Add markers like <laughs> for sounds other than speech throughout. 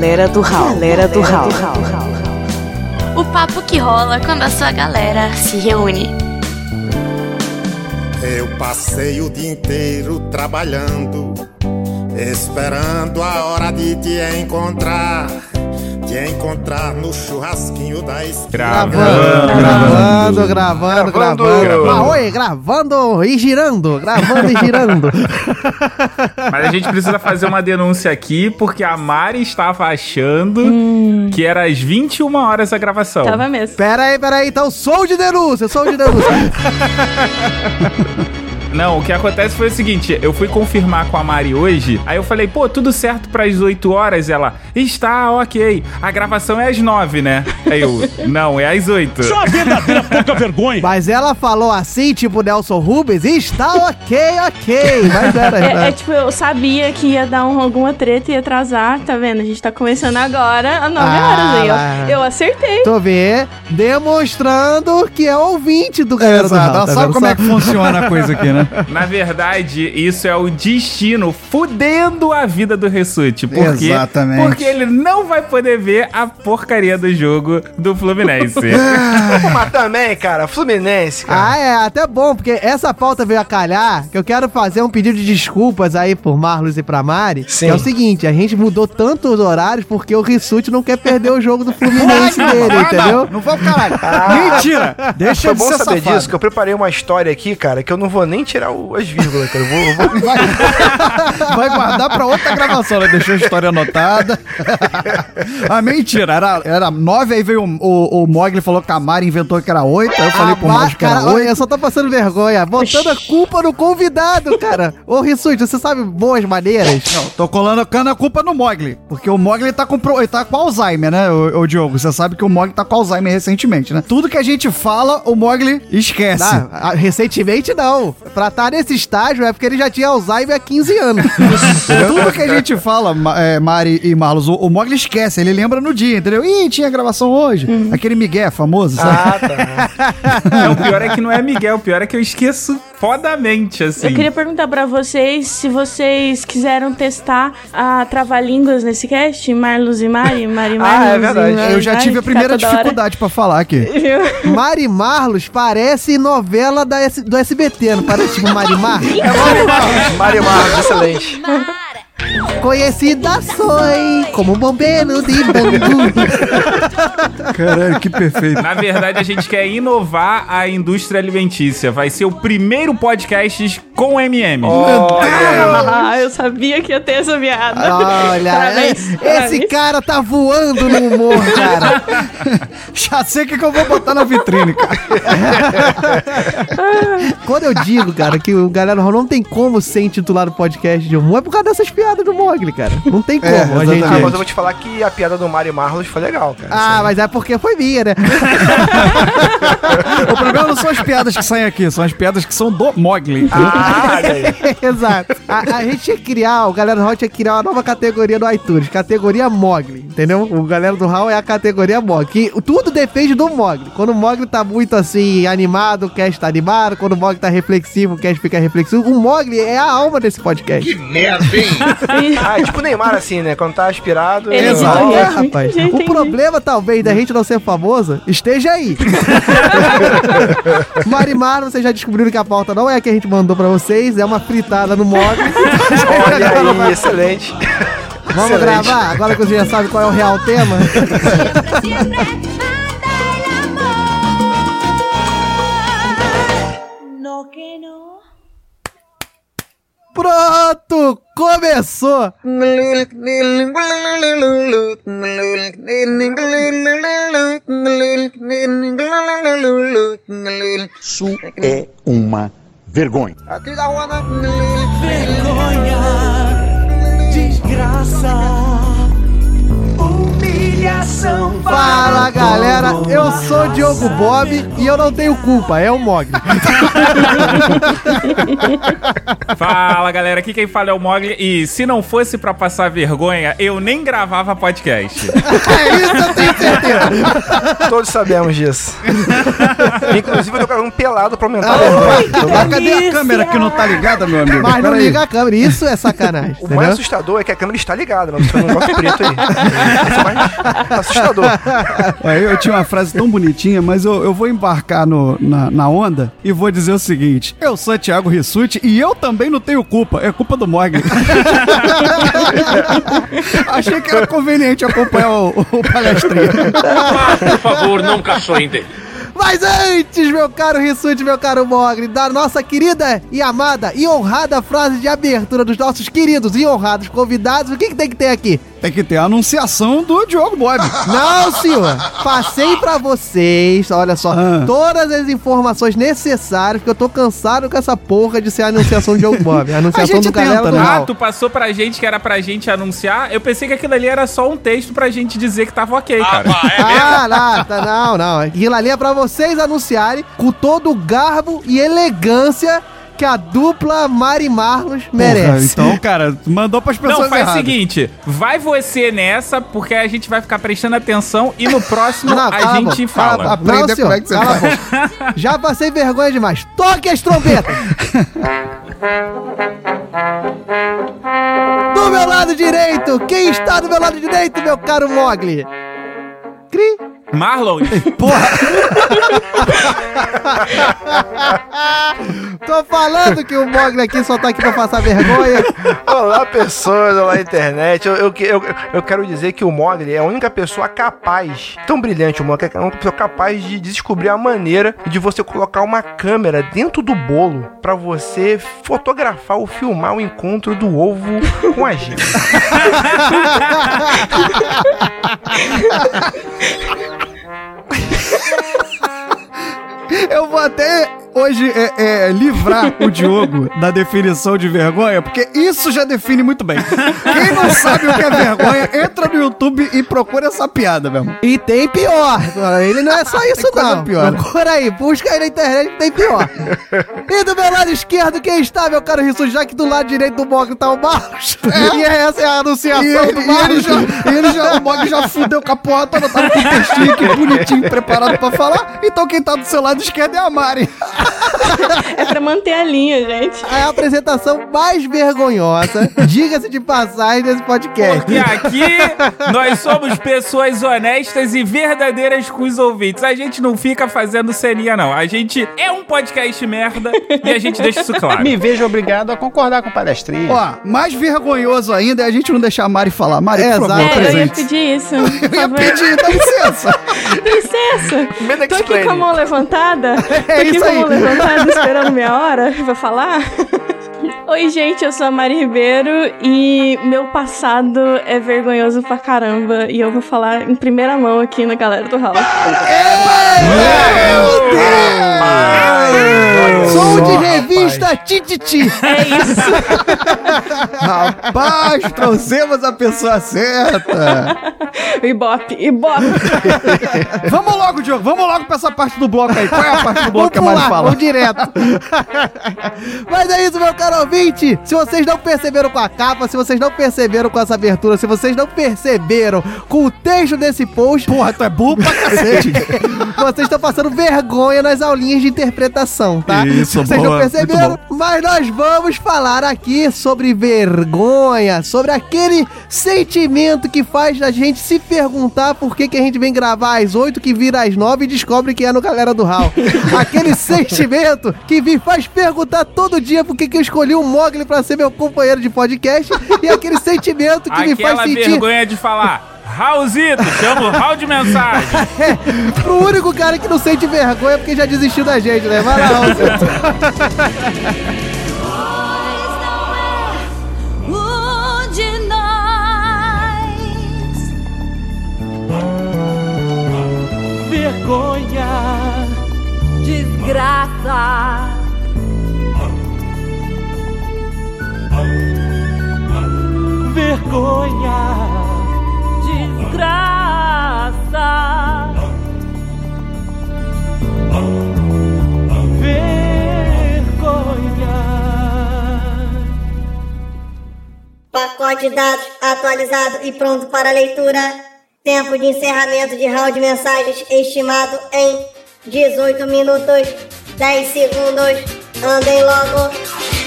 Galera do Hall. Galera do Hall. O papo que rola quando a sua galera se reúne. Eu passei o dia inteiro trabalhando, esperando a hora de te encontrar te encontrar no churrasquinho da esquina. Gravando, gravando, gravando, gravando. gravando. Ah, oi, gravando e girando, gravando e girando. <laughs> Mas a gente precisa fazer uma denúncia aqui, porque a Mari estava achando hum. que era às 21 horas a gravação. Tava mesmo. Pera aí, pera aí, então sou de denúncia, sou de denúncia. <laughs> Não, o que acontece foi o seguinte: eu fui confirmar com a Mari hoje, aí eu falei, pô, tudo certo para as 8 horas? Ela, está ok. A gravação é às 9, né? Aí eu, não, é às 8. Só verdadeira pouca vergonha. Mas ela falou assim, tipo Nelson Rubens, está ok, ok. Mas era. É, né? é tipo, eu sabia que ia dar um, alguma treta e ia atrasar, tá vendo? A gente tá começando agora às 9 ah, horas aí. Eu, eu acertei. Tô vendo, demonstrando que é ouvinte do Galera Exato, do Ela tá sabe como é que funciona a coisa aqui, né? <laughs> Na verdade, isso é o destino fudendo a vida do Ressute. Por quê? Exatamente. Porque ele não vai poder ver a porcaria do jogo do Fluminense. <laughs> <laughs> Mas também, cara, Fluminense, cara. Ah, é, até bom, porque essa pauta veio a calhar, que eu quero fazer um pedido de desculpas aí por Marlos e pra Mari. Sim. Que é o seguinte, a gente mudou tanto os horários porque o Rissute não quer perder o jogo do Fluminense dele, entendeu? Não, vamos caralho. Ah, Mentira! Deixa Foi bom saber safado. disso, que eu preparei uma história aqui, cara, que eu não vou nem tirar o, as vírgulas, cara. Eu vou, vou... <laughs> Vai, vai, guardar pra outra gravação, né? Deixou a história anotada. ah, mentira. Era, era nove, aí veio o, o, o Mogli falou que a Mari inventou que era oito. Aí eu falei ah, pro Mogli que era oito. Só tô passando vergonha. Botando a culpa no convidado, cara. Ô, Rissuti, você sabe boas maneiras? Não, tô colando a culpa no Mogli. Porque o Mogli tá com, ele tá com Alzheimer, né, o, o Diogo? Você sabe que o Mogli tá com Alzheimer recentemente, né? Tudo que a gente fala, o Mogli esquece. Ah, recentemente não pra estar tá nesse estágio é porque ele já tinha Alzheimer há 15 anos. Tudo que a gente fala, é, Mari e Marlos, o, o Mogli esquece, ele lembra no dia, entendeu? Ih, tinha gravação hoje. Uhum. Aquele Miguel famoso, sabe? Ah, tá. <laughs> não, o pior é que não é Miguel, o pior é que eu esqueço fodamente, assim. Eu queria perguntar pra vocês se vocês quiseram testar a trava-línguas nesse cast, Marlos e Mari, Mari Marlos. Ah, é verdade. Eu já tive a primeira dificuldade pra falar aqui. <laughs> Mari Marlos parece novela da S do SBT, não parece tipo Marimar? É Marimar. Marimar, excelente. Conhecida sou como bombeiro de bambu. <laughs> Caralho, que perfeito. Na verdade, a gente quer inovar a indústria alimentícia. Vai ser o primeiro podcast com MM. Ah, eu sabia que ia ter essa piada. Olha, parabéns, esse cara tá voando no humor, cara. Já sei o que, que eu vou botar na vitrine, cara. Quando eu digo, cara, que o Galera não tem como ser intitulado podcast de humor, é por causa dessas piadas piada do Mogli, cara. Não tem é, como. É, a gente... Ah, mas eu vou te falar que a piada do Mario Marlos foi legal, cara. Ah, mas é porque foi minha, né? <laughs> o problema não são as piadas que saem aqui, são as piadas que são do Mogli. Ah, <laughs> Exato. A, a, gente tinha que criar, o Galera do Hall tinha que criar uma nova categoria no iTunes, categoria Mogli, entendeu? O Galera do Hall é a categoria Mogli. Que tudo depende do Mogli. Quando o Mogli tá muito assim, animado, o cast tá animado. Quando o Mogli tá reflexivo, o cast fica reflexivo. O Mogli é a alma desse podcast. Que merda, hein? Ah, é tipo o Neymar, assim, né? Quando tá aspirado. Ele Exato, é, rapaz. O problema, talvez, da gente não ser famosa esteja aí. <laughs> Marimar, vocês já descobriram que a pauta não é a que a gente mandou pra vocês, é uma fritada no modo. <laughs> Olha aí, excelente. Vamos excelente. gravar? Agora que você já sabe qual é o real tema. Pronto! Começou! Isso é uma vergonha. Vergonha, desgraça, humilhação. Fala galera, eu sou Diogo Bob e eu não tenho culpa, é o Mogli. <laughs> Fala galera, aqui quem fala é o Mogli e se não fosse pra passar vergonha, eu nem gravava podcast. <laughs> é isso, eu tenho certeza. Todos sabemos disso. <laughs> Inclusive, eu tô gravando pelado pra aumentar a Ah, vergonha. Mas cadê a câmera que não tá ligada, meu amigo? Mas não Pera aí. liga a câmera, isso é sacanagem. O mais entendeu? assustador é que a câmera está ligada, mas tem um negócio preto aí. Isso é mais <laughs> assustador. Olha, eu tinha uma frase tão bonitinha, mas eu, eu vou embarcar no- na, na onda e vou dizer o seguinte: Eu sou Thiago Rissuti e eu também não tenho culpa, é culpa do Mogli. <laughs> Achei que era conveniente acompanhar o, o palestrinho. Por favor, não caçoem dele. Mas antes, meu caro Rissuti, meu caro Mogli, da nossa querida e amada e honrada frase de abertura dos nossos queridos e honrados convidados, o que, que tem que ter aqui? Tem que ter a anunciação do Diogo Bob. <laughs> Não, senhor. Passei pra vocês, olha só, Ah. todas as informações necessárias, porque eu tô cansado com essa porra de ser a anunciação de Diogo Bob. <laughs> A anunciação gente do tenta, do né? Ah, tu passou pra gente que era pra gente anunciar? Eu pensei que aquilo ali era só um texto pra gente dizer que tava ok, cara. Ah, não, tá, não, não. Aquilo ali é pra vocês anunciarem com todo o garbo e elegância que a dupla Mari Marlos Porra, merece. então, cara, mandou pras pessoas Não, faz o seguinte, vai você nessa, porque a gente vai ficar prestando atenção e no próximo Não, a gente boca, fala. cala a boca. Aprender Não, como senhor, é que você cala a faz. boca. Já passei vergonha demais. Toque as trombetas! <laughs> Do meu lado direito, quem está do meu lado direito, meu caro Mogli? Cri. Marlon, <laughs> Tô falando que o Mogli aqui só tá aqui pra passar vergonha. Olá, pessoas, olá, internet. Eu, eu, eu, eu quero dizer que o Mogli é a única pessoa capaz, tão brilhante o Mogli, é a única pessoa capaz de descobrir a maneira de você colocar uma câmera dentro do bolo pra você fotografar ou filmar o encontro do ovo com a gema. <laughs> Eu vou até hoje é, é, livrar o Diogo da definição de vergonha, porque isso já define muito bem. Quem não sabe o que é vergonha, entra no YouTube e procura essa piada, meu irmão. E tem pior. Ele não é só isso, não. pior. Procura aí, busca aí na internet que tem pior. E do meu lado esquerdo, quem está, meu caro Rissu? Já que do lado direito do Mogli tá o Marlos. E essa é a anunciação E ele, do e ele já, ele já, o Mog já fudeu com a porra toda, tava com o textinho aqui bonitinho, preparado pra falar. Então quem tá do seu lado esquerdo é a Mari. É pra manter a linha, gente. É a apresentação mais vergonhosa, diga-se de passagem, desse podcast. porque aqui nós somos pessoas honestas e verdadeiras com os ouvintes. A gente não fica fazendo ceninha, não. A gente é um podcast merda e a gente deixa isso claro. Me vejo obrigado a concordar com o palestrinha. Ó, mais vergonhoso ainda é a gente não deixar a Mari falar. Mari, É, por favor. É, eu ia presente. pedir isso. <laughs> Eu ia pedir, dá licença. <laughs> Licença. Tô aqui com a mão levantada. É aqui isso aí. Mão levantada, esperando minha hora pra falar. Oi, gente, eu sou a Mari Ribeiro e meu passado é vergonhoso pra caramba. E eu vou falar em primeira mão aqui na galera do House. Som de revista Tititi. É isso. <laughs> Rapaz, trouxemos a pessoa certa. <laughs> Ibope, Ibope. <laughs> Vamos logo, Diogo, vamos logo pra essa parte do bloco aí. Qual é a parte do bloco Vamos que a Mari pular, fala? vamos direto. Mas é isso, meu caro ouvinte. Se vocês não perceberam com a capa, se vocês não perceberam com essa abertura, se vocês não perceberam com o texto desse post, Porra, tu é burro pra cacete. <laughs> vocês estão passando vergonha nas aulinhas de interpretação, tá? Isso, Vocês boa, não perceberam? Mas nós vamos falar aqui sobre vergonha, sobre aquele sentimento que faz a gente se perguntar por que, que a gente vem gravar às 8 que vira às 9 e descobre que é no Galera do Hall. <laughs> aquele sentimento que me faz perguntar todo dia por que, que eu escolhi o Mogli pra ser meu companheiro de podcast e aquele <laughs> sentimento que me faz Aquela sentir vergonha de falar. Raulzito, chama o Raul de mensagem. <laughs> pro único cara que não sente vergonha porque já desistiu da gente, né? Vai lá, Raulzito. Um de vergonha, desgraça. Vergonha. Pacote de dados atualizado e pronto para leitura. Tempo de encerramento de round de mensagens estimado em 18 minutos, 10 segundos. Andem logo.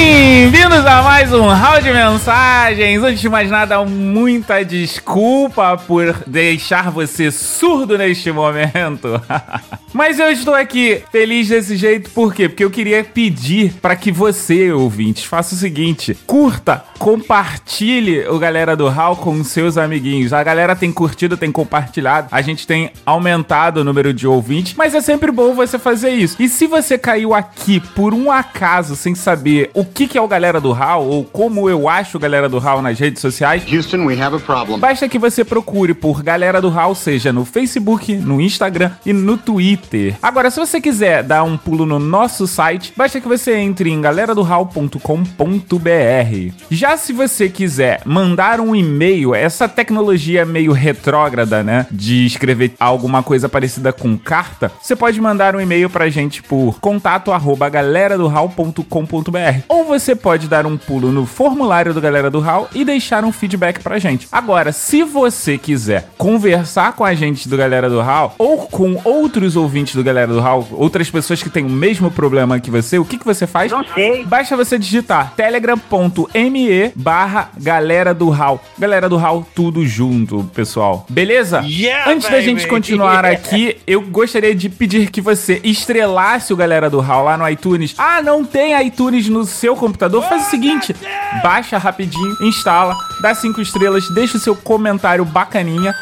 Bem-vindos a mais um round de mensagens. Antes de mais nada, muita desculpa por deixar você surdo neste momento. <laughs> Mas eu estou aqui feliz desse jeito, por quê? Porque eu queria pedir para que você, ouvintes, faça o seguinte: curta, compartilhe o galera do HAL com seus amiguinhos. A galera tem curtido, tem compartilhado, a gente tem aumentado o número de ouvintes, mas é sempre bom você fazer isso. E se você caiu aqui por um acaso sem saber o que, que é o galera do HAL ou como eu acho galera do HAL nas redes sociais, Houston, we have a problem. Basta que você procure por Galera do HAL, seja no Facebook, no Instagram e no Twitter. Agora, se você quiser dar um pulo no nosso site, basta que você entre em galeradohal.com.br. Já se você quiser mandar um e-mail, essa tecnologia meio retrógrada, né, de escrever alguma coisa parecida com carta, você pode mandar um e-mail pra gente por contato arroba galeradohal.com.br. Ou você pode dar um pulo no formulário do Galera do HAL e deixar um feedback pra gente. Agora, se você quiser conversar com a gente do Galera do HAL ou com outros ouvintes do Galera do HAL, outras pessoas que têm o mesmo problema que você, o que, que você faz? Não sei. Basta você digitar telegram.me barra Galera do HAL. Galera do HAL, tudo junto, pessoal. Beleza? Yeah, Antes da gente baby. continuar <laughs> aqui, eu gostaria de pedir que você estrelasse o Galera do HAL lá no iTunes. Ah, não tem iTunes no seu computador? Faz o seguinte, baixa rapidinho, instala, dá cinco estrelas, deixa o seu comentário bacaninha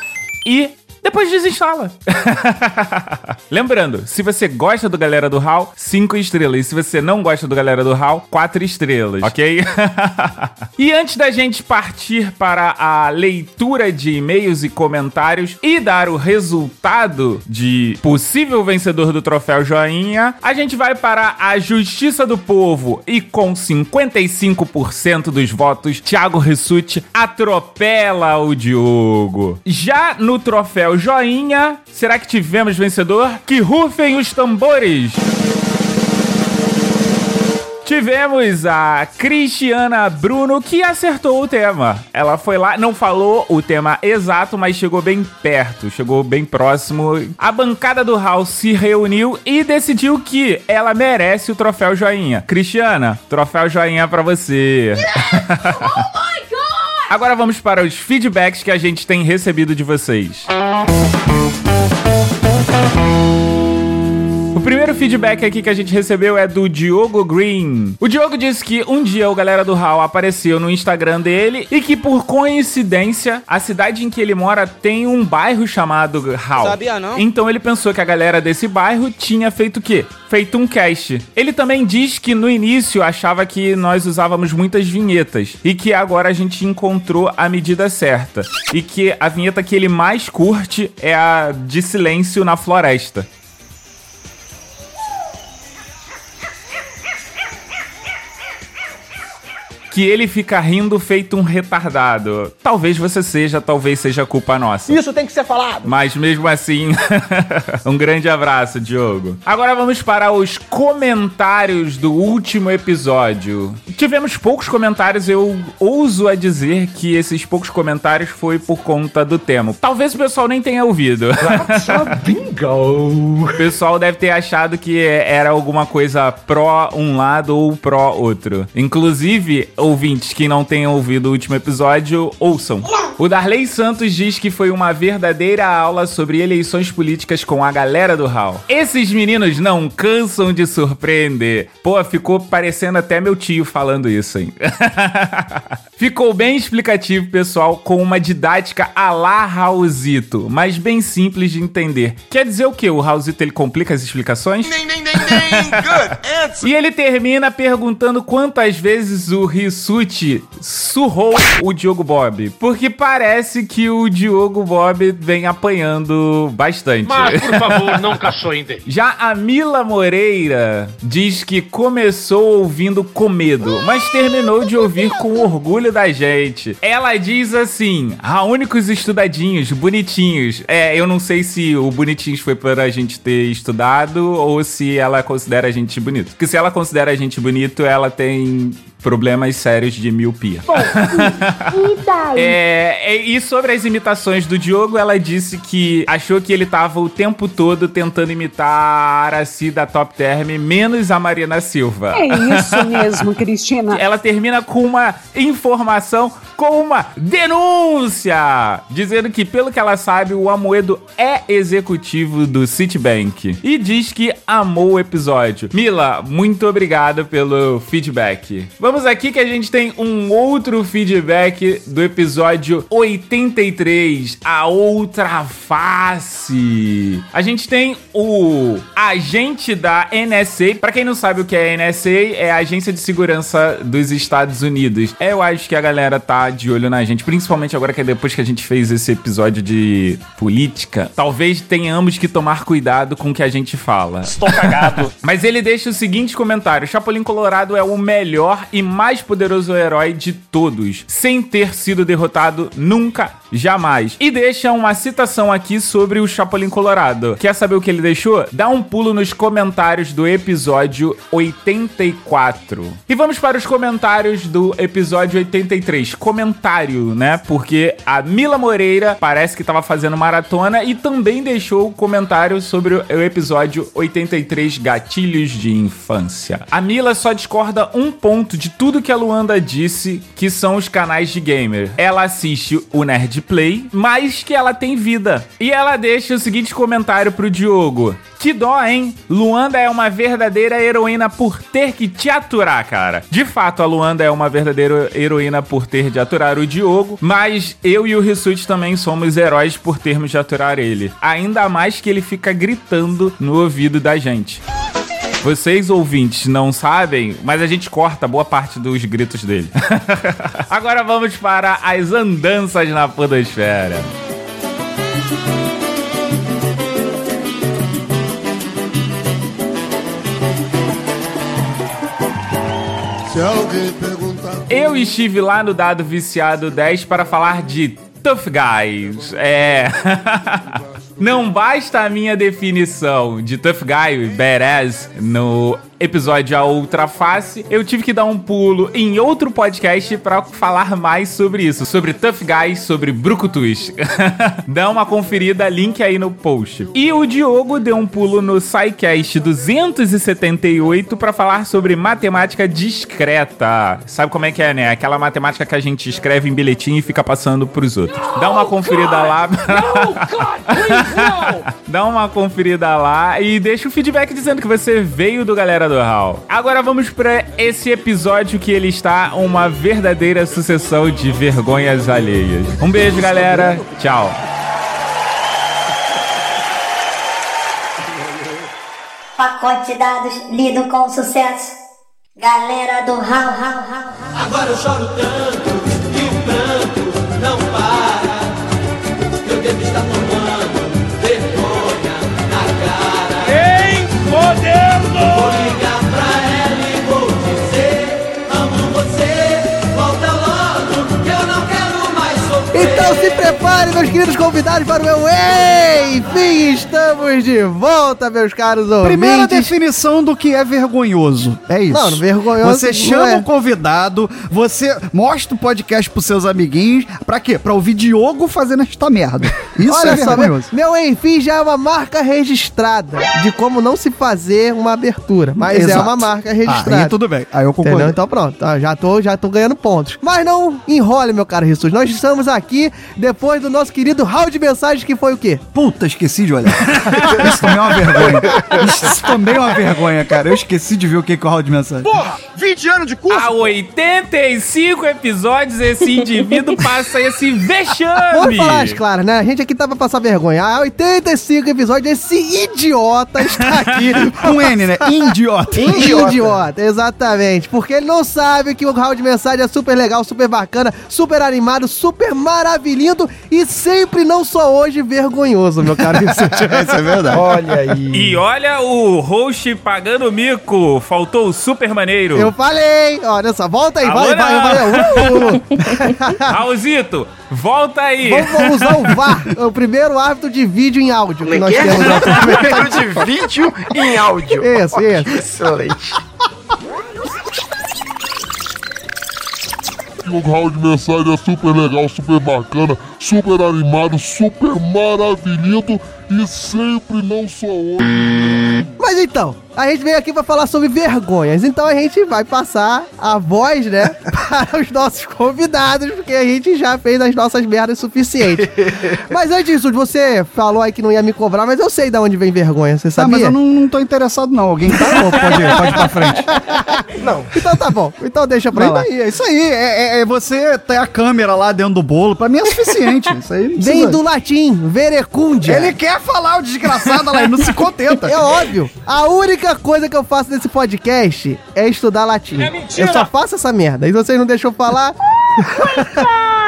e depois desinstala. <laughs> Lembrando, se você gosta do Galera do HAL, 5 estrelas. E se você não gosta do Galera do HAL, 4 estrelas, ok? <laughs> e antes da gente partir para a leitura de e-mails e comentários e dar o resultado de possível vencedor do troféu Joinha, a gente vai para a Justiça do Povo e com 55% dos votos, Thiago Rissuti atropela o Diogo. Já no troféu Joinha, será que tivemos vencedor? Que rufem os tambores! Tivemos a Cristiana Bruno que acertou o tema. Ela foi lá, não falou o tema exato, mas chegou bem perto, chegou bem próximo. A bancada do House se reuniu e decidiu que ela merece o troféu joinha. Cristiana, troféu joinha pra você. <laughs> Agora vamos para os feedbacks que a gente tem recebido de vocês. O primeiro feedback aqui que a gente recebeu é do Diogo Green. O Diogo disse que um dia o galera do HAL apareceu no Instagram dele e que por coincidência a cidade em que ele mora tem um bairro chamado HAL. Sabia não? Então ele pensou que a galera desse bairro tinha feito o quê? Feito um cast. Ele também diz que no início achava que nós usávamos muitas vinhetas e que agora a gente encontrou a medida certa. E que a vinheta que ele mais curte é a de silêncio na floresta. Que ele fica rindo feito um retardado. Talvez você seja, talvez seja culpa nossa. Isso tem que ser falado. Mas mesmo assim, <laughs> um grande abraço, Diogo. Agora vamos para os comentários do último episódio. Tivemos poucos comentários, eu ouso a dizer que esses poucos comentários foi por conta do tema. Talvez o pessoal nem tenha ouvido. <laughs> Bingo! O pessoal deve ter achado que era alguma coisa pró um lado ou pró outro. Inclusive, ouvintes que não tenham ouvido o último episódio, ouçam. O Darley Santos diz que foi uma verdadeira aula sobre eleições políticas com a galera do HAL. Esses meninos não cansam de surpreender. Pô, ficou parecendo até meu tio falando isso, hein? <laughs> ficou bem explicativo, pessoal, com uma didática a la Raulzito, mas bem simples de entender. Quer dizer o que? O Raulzito ele complica as explicações? E ele termina perguntando quantas vezes o Rissuti surrou o Diogo Bob. Porque parece que o Diogo Bob vem apanhando bastante. Mas, por favor, não caçoem Já a Mila Moreira diz que começou ouvindo com medo, mas terminou de ouvir com orgulho da gente. Ela diz assim: a únicos estudadinhos, bonitinhos. É, eu não sei se o bonitinhos foi por a gente ter estudado ou se ela considera a gente bonito. Porque se ela considera a gente bonito, ela tem problemas sérios de miopia. <laughs> E daí? É, é, e sobre as imitações do Diogo, ela disse que achou que ele tava o tempo todo tentando imitar a Araci da Top Term, menos a Marina Silva. É isso mesmo, <laughs> Cristina. Ela termina com uma informação, com uma denúncia, dizendo que, pelo que ela sabe, o Amoedo é executivo do Citibank. E diz que amou o episódio. Mila, muito obrigado pelo feedback. Vamos aqui que a gente tem um outro feedback do episódio 83, a outra face. A gente tem o agente da NSA. Pra quem não sabe o que é a NSA, é a Agência de Segurança dos Estados Unidos. Eu acho que a galera tá de olho na gente, principalmente agora que é depois que a gente fez esse episódio de política, talvez tenhamos que tomar cuidado com o que a gente fala. Estou cagado. <laughs> Mas ele deixa o seguinte comentário: Chapolin Colorado é o melhor e mais poderoso herói de todos, sem ter sido derrotado nunca, jamais. E deixa uma citação aqui sobre o Chapolin Colorado. Quer saber o que ele deixou? Dá um pulo nos comentários do episódio 84. E vamos para os comentários do episódio 83. Comentário, né? Porque a Mila Moreira parece que estava fazendo maratona e também deixou comentário sobre o episódio 83 Gatilhos de Infância. A Mila só discorda um ponto de tudo que a Luanda disse, que são os canais de gamer. Ela assiste o Nerd Play, mas que ela tem vida. E ela deixa o seguinte comentário pro Diogo. Que dó, hein? Luanda é uma verdadeira heroína por ter que te aturar, cara. De fato, a Luanda é uma verdadeira heroína por ter de aturar o Diogo, mas eu e o Rissuti também somos heróis por termos de aturar ele. Ainda mais que ele fica gritando no ouvido da gente. Vocês ouvintes não sabem, mas a gente corta boa parte dos gritos dele. <laughs> Agora vamos para as andanças na podosfera. Se alguém perguntar. Eu estive lá no Dado Viciado 10 para falar de Tough Guys. É. <laughs> Não basta a minha definição de Tough Guy, Badass, no episódio A Outra Face, eu tive que dar um pulo em outro podcast para falar mais sobre isso, sobre Tough Guys, sobre Brucutus. <laughs> Dá uma conferida, link aí no post. E o Diogo deu um pulo no SciCast 278 para falar sobre matemática discreta. Sabe como é que é, né? Aquela matemática que a gente escreve em bilhetinho e fica passando pros outros. Dá uma conferida lá. <laughs> <laughs> Dá uma conferida lá e deixa o feedback dizendo que você veio do Galera do Hall. Agora vamos pra esse episódio que ele está uma verdadeira sucessão de vergonhas alheias. Um beijo, galera. Tchau. Pacote de dados lido com sucesso. Galera do Hal, Hal, Hal. Agora eu choro tanto e o pranto prepare, meus queridos convidados, para o meu Enfim, estamos de volta, meus caros ouvintes. Primeira definição do que é vergonhoso. É isso. Não, vergonhoso Você chama é. o convidado, você mostra o podcast pros seus amiguinhos. Pra quê? Pra ouvir Diogo fazendo esta merda. Isso Olha é só, meu, vergonhoso. meu enfim já é uma marca registrada de como não se fazer uma abertura. Mas é Exato. uma marca registrada. Ah, aí tudo bem. Aí eu concordo. Entendeu? Então pronto, tá, já, tô, já tô ganhando pontos. Mas não enrole, meu caro Jesus. Nós estamos aqui depois do nosso querido round de mensagens que foi o quê? Puta, esqueci de olhar. <laughs> Isso também é uma vergonha. Isso também é uma vergonha, cara. Eu esqueci de ver o que que é o round de mensagem. Porra, 20 anos de curso. Há 85 episódios esse indivíduo <laughs> passa esse vexame. Vamos falar as claras, né? A gente aqui tá pra passar vergonha. Há 85 episódios, esse idiota está aqui. <laughs> Com N, né? Idiota. Idiota. Idiota, exatamente. Porque ele não sabe que o round de mensagem é super legal, super bacana, super animado, super maravilhoso e sempre, não só hoje, vergonhoso, meu caro <laughs> Vicente. Isso é verdade. Olha aí. E olha o host pagando mico. Faltou o super maneiro. Eu falei, olha só, volta aí, Alô, vai, vai, vai. Uh. <laughs> Raulzito, volta aí. Vamos, vamos usar o VAR, o primeiro árbitro de vídeo em áudio que nós que é? temos. <laughs> Primeiro de vídeo em áudio. Isso, isso. Excelente. O round de mensagem é super legal, super bacana, super animado, super maravilhoso e sempre não só hoje. Mas então, a gente veio aqui pra falar sobre vergonhas. Então a gente vai passar a voz, né, <laughs> para os nossos convidados, porque a gente já fez as nossas merdas suficientes. <laughs> mas antes disso, você falou aí que não ia me cobrar, mas eu sei de onde vem vergonha, você sabia? mas eu não, não tô interessado, não. Alguém tá? Ou <laughs> pode, ir, pode ir pra frente. Não. Então tá bom, então deixa pra Vem lá. daí, é isso aí. É, é- é você ter a câmera lá dentro do bolo. Pra mim é suficiente. Isso aí Vem do latim, verecundia. Ele quer falar o desgraçado lá, ele não se contenta. <laughs> É óbvio. A única coisa que eu faço nesse podcast é estudar latim. É mentira. Eu só faço essa merda. E vocês não deixam eu falar?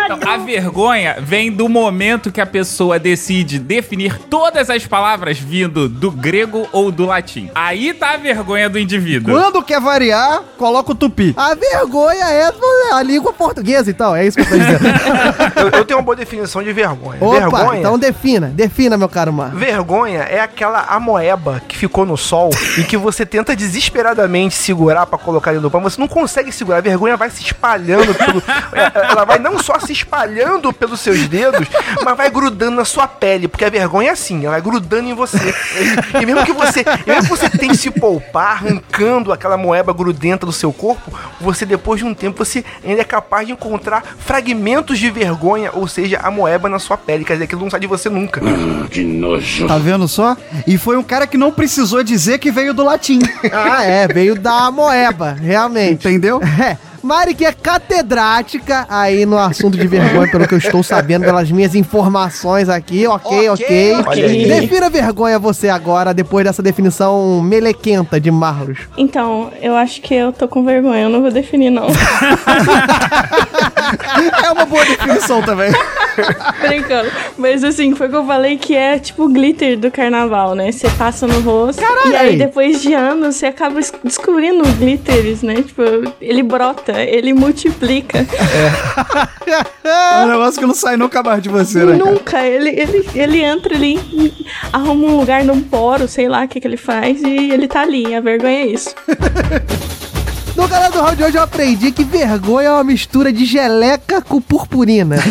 Não, a vergonha vem do momento que a pessoa decide definir todas as palavras vindo do grego ou do latim. Aí tá a vergonha do indivíduo. Quando quer variar, coloca o tupi. A vergonha é a língua portuguesa, então. É isso que eu tô dizendo. <laughs> Eu, eu tenho uma boa definição de vergonha. Opa, vergonha. então defina. Defina, meu caro Mar. Vergonha é aquela amoeba que ficou no sol e que você tenta desesperadamente segurar pra colocar dentro do pão. Você não consegue segurar. A vergonha vai se espalhando pelo. <laughs> Ela vai não só se espalhando pelos seus dedos, mas vai grudando na sua pele. Porque a vergonha é assim, ela vai grudando em você. E mesmo que você. mesmo que você tente se poupar, arrancando aquela moeba grudenta do seu corpo, você depois de um tempo você ainda é capaz de encontrar fragmentos de vergonha, ou seja, a moeba na sua pele. Quer dizer, aquilo não sai de você nunca. Que nojo. Tá vendo só? E foi um cara que não precisou dizer que veio do latim. Ah, é. Veio da moeba, realmente. Entendeu? É. Mari, que é catedrática aí no assunto de vergonha, pelo que eu estou sabendo, pelas minhas informações aqui. Ok, ok. Olha aí. Defina vergonha você agora, depois dessa definição melequenta de Marlos. Então, eu acho que eu tô com vergonha, eu não vou definir, não. <laughs> É uma boa definição também. <laughs> Brincando. Mas assim, foi o que eu falei que é tipo o glitter do carnaval, né? Você passa no rosto. Caralho! E aí, depois de anos, você acaba es- descobrindo glitters, né? Tipo, ele brota, ele multiplica. <laughs> É um negócio que não sai nunca mais de você, né? cara? Nunca. Ele, ele, ele entra ali, arruma um lugar num poro, sei lá o que, que ele faz, e ele tá ali. A vergonha é isso. <laughs> No canal do round de hoje eu aprendi que vergonha é uma mistura de geleca com purpurina. <laughs>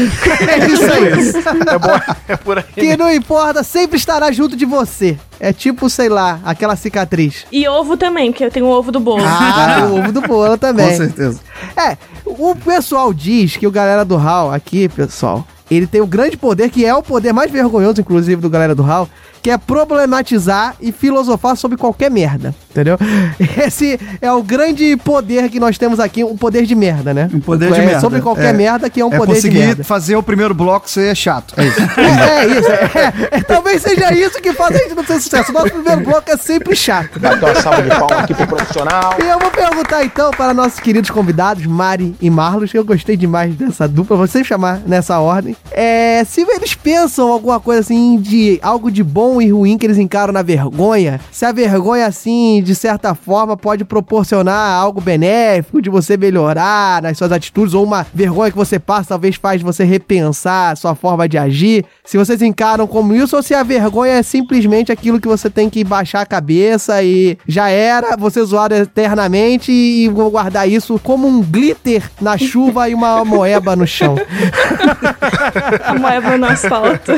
é isso aí. É, bom, é por aí. Que não importa, sempre estará junto de você. É tipo, sei lá, aquela cicatriz. E ovo também, porque eu tenho o ovo do bolo. Ah, tem <laughs> o ovo do bolo também. Com certeza. É, o pessoal diz que o galera do HAL aqui, pessoal, ele tem o grande poder, que é o poder mais vergonhoso, inclusive, do galera do HAL, que é problematizar e filosofar sobre qualquer merda, entendeu? <laughs> Esse é o grande poder que nós temos aqui, um poder de merda, né? Um poder de é, merda. Sobre qualquer É. merda que é um é poder de conseguir merda. fazer o primeiro bloco ser chato. É isso. <laughs> É, é isso, é, é, talvez seja isso que faz a gente não ter sucesso. Nosso primeiro bloco é sempre chato. Dá uma salva de palmas aqui pro profissional. E eu vou perguntar então para nossos queridos convidados, Mari e Marlos, que eu gostei demais dessa dupla, vou sempre chamar nessa ordem. É, se eles pensam alguma coisa assim de algo de bom e ruim que eles encaram na vergonha, se a vergonha assim, de certa forma, pode proporcionar algo benéfico de você melhorar nas suas atitudes, ou uma vergonha que você passa talvez faz você repensar a sua forma de agir, se vocês encaram como isso, ou se a vergonha é simplesmente aquilo que você tem que baixar a cabeça e já era, você zoar eternamente e vou guardar isso como um glitter na chuva e uma moeba no chão. <laughs> A moeba no asfalto.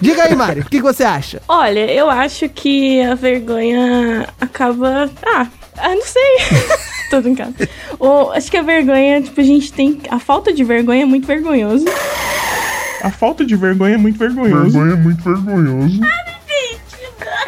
Diga aí, Mari, o que, que você acha? Olha, eu acho que a vergonha acaba. Ah, ah não sei. <laughs> Tô brincando. Acho que a vergonha, tipo, a gente tem. A falta de vergonha é muito vergonhoso. A falta de vergonha é muito vergonhoso. Vergonha é muito vergonhoso.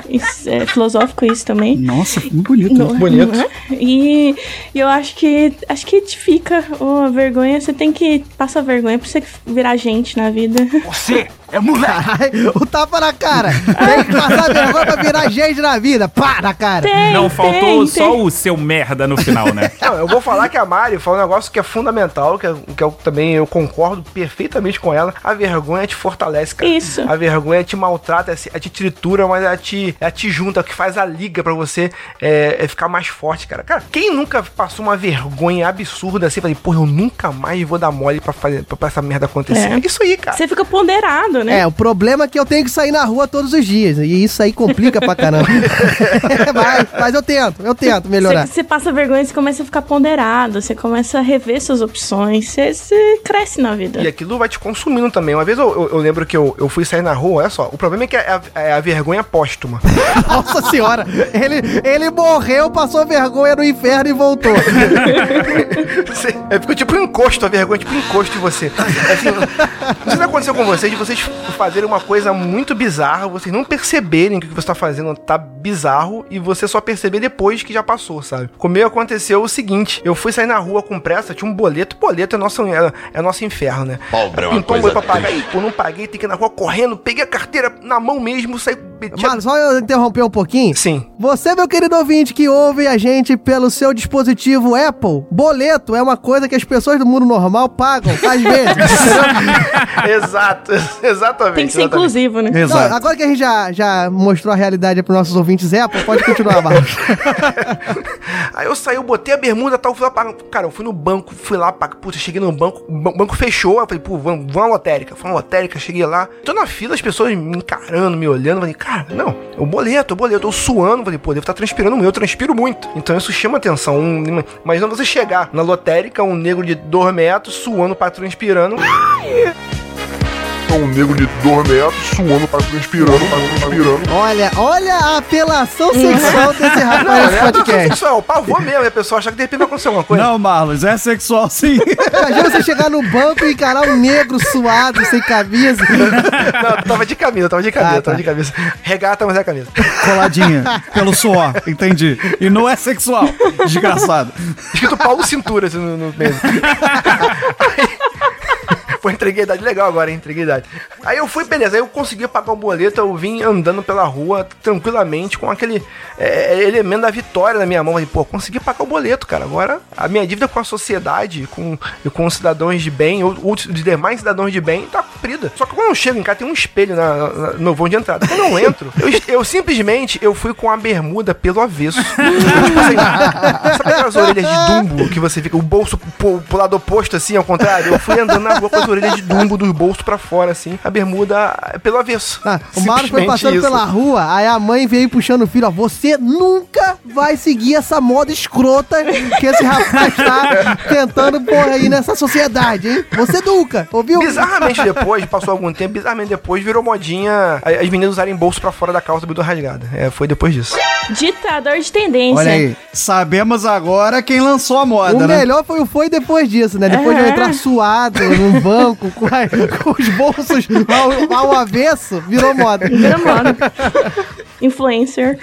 Isso é filosófico isso também. Nossa, muito bonito. Não- Bonito. não é? E, e eu acho que acho que edifica oh, a vergonha. Você tem que passar vergonha pra você virar gente na vida. Você É moleque. o tapa na cara. Tem que passar vergonha pra virar gente na vida. Pá, na cara. Não, faltou só o seu merda no final, né? <laughs> Não, eu vou falar que a Mari falou um negócio que é fundamental, que, é, que eu também eu concordo perfeitamente com ela. A vergonha te fortalece, cara. Isso. A vergonha te maltrata, ela te tritura, mas te, ela te junta, que faz a liga pra você é, é ficar mais forte, cara. Cara, quem nunca passou uma vergonha absurda assim, falei, porra, eu nunca mais vou dar mole pra, fazer, pra, pra essa merda acontecer. É. É isso aí, cara. Você fica ponderado, né? É, o problema é que eu tenho que sair na rua todos os dias. E isso aí complica pra caramba. <laughs> mas, mas eu tento, eu tento melhorar. Você, você passa vergonha, você começa a ficar ponderado, você começa a rever suas opções, você, você cresce na vida. E aquilo vai te consumindo também. Uma vez eu, eu- eu lembro que eu, eu fui sair na rua, olha só. O problema é que é a, é a vergonha póstuma. <laughs> Nossa senhora, ele, ele morreu, passou vergonha no inferno e voltou. <laughs> É ficou tipo um encosto, a vergonha, tipo um encosto em você. É Assim, não sei se aconteceu com vocês, de vocês fazerem uma coisa muito bizarra, vocês não perceberem que o que você tá fazendo tá bizarro e você só perceber depois que já passou, sabe? Comigo aconteceu o seguinte: eu fui sair na rua com pressa, tinha um boleto, boleto é nosso, é, é nosso inferno, né? Pobre é uma Pintou um coisa boleto pra pagar, e, pô, não paguei, tem que ir na rua correndo, peguei a carteira na mão mesmo, saí. Mano, só eu interromper um pouquinho. Sim. Você, meu querido ouvinte, que ouve a gente pelo seu dispositivo Apple, boleto é uma coisa que as pessoas do mundo normal pagam, às <laughs> vezes. Exato, exatamente. Tem que ser exatamente. inclusivo, né? Não, agora que a gente já, já mostrou a realidade para nossos ouvintes Apple, pode continuar, Marcos. <laughs> Aí eu saí, eu botei a bermuda e tal, fui lá pagar. Cara, eu fui no banco, fui lá pagar. Puta, cheguei no banco, o ban- banco fechou. Eu falei, pô, vamos, vamos na lotérica. Fui na lotérica, cheguei lá. Tô na fila, as pessoas me encarando, me olhando. Falei, cara, não, o boleto, o boleto. Eu suando. Falei, pô, devo estar transpirando muito. Eu transpiro muito. Então isso chama atenção. Um, imagina você chegar na lotérica, um negro de 2 metros, suando pra transpirando. Um negro de 2 metros suando, tá transpirando, tá transpirando. Olha, olha a apelação sexual desse rapaz nesse é podcast. pessoal, pavor mesmo, a pessoa achar que de repente vai acontecer alguma coisa. Não, Marlos, é sexual sim. Imagina você chegar no banco e encarar um negro suado, sem camisa. Não, tava de camisa, tava de camisa, Ah, tá. tava de camisa. Regata, mas é camisa. Coladinha, pelo suor, entendi. E não é sexual, desgraçado. Escrito Paulo Cintura assim, no, no meio. Pô, entreguei a idade legal agora, hein? Entreguei a idade. Aí eu fui, beleza, aí eu consegui pagar o boleto, eu vim andando pela rua tranquilamente com aquele é, elemento da vitória na minha mão. Falei, pô, consegui pagar o boleto, cara. Agora a minha dívida com a sociedade com, com os cidadãos de bem, ou, os demais cidadãos de bem, tá cumprida. Só que quando eu chego em casa, tem um espelho na, na- no vão de entrada. Quando eu entro, eu, eu simplesmente eu fui com a bermuda pelo avesso. <laughs> Sabe aquelas orelhas de dumbo que você fica, o bolso pro, pro lado oposto, assim, ao contrário? Eu fui andando na rua com as orelhas de dumbo dos bolsos pra fora, assim, a bermuda pelo avesso. Ah, o Marcos foi passando isso. pela rua, aí a mãe veio puxando o filho, ó, você nunca vai seguir essa moda escrota que esse rapaz tá <laughs> tentando pôr aí nessa sociedade, hein? Você nunca, ouviu? Bizarramente <laughs> depois, passou algum tempo, bizarramente depois virou modinha as meninas usarem bolso pra fora da calça do rasgada. É, foi depois disso. Ditador de tendência. Olha aí, sabemos agora quem lançou a moda, O né? melhor foi o foi depois disso, né? Depois de eu É. entrar suado num banco com, a- com os bolsos ao, ao avesso, virou moda. Vira moda. Influencer.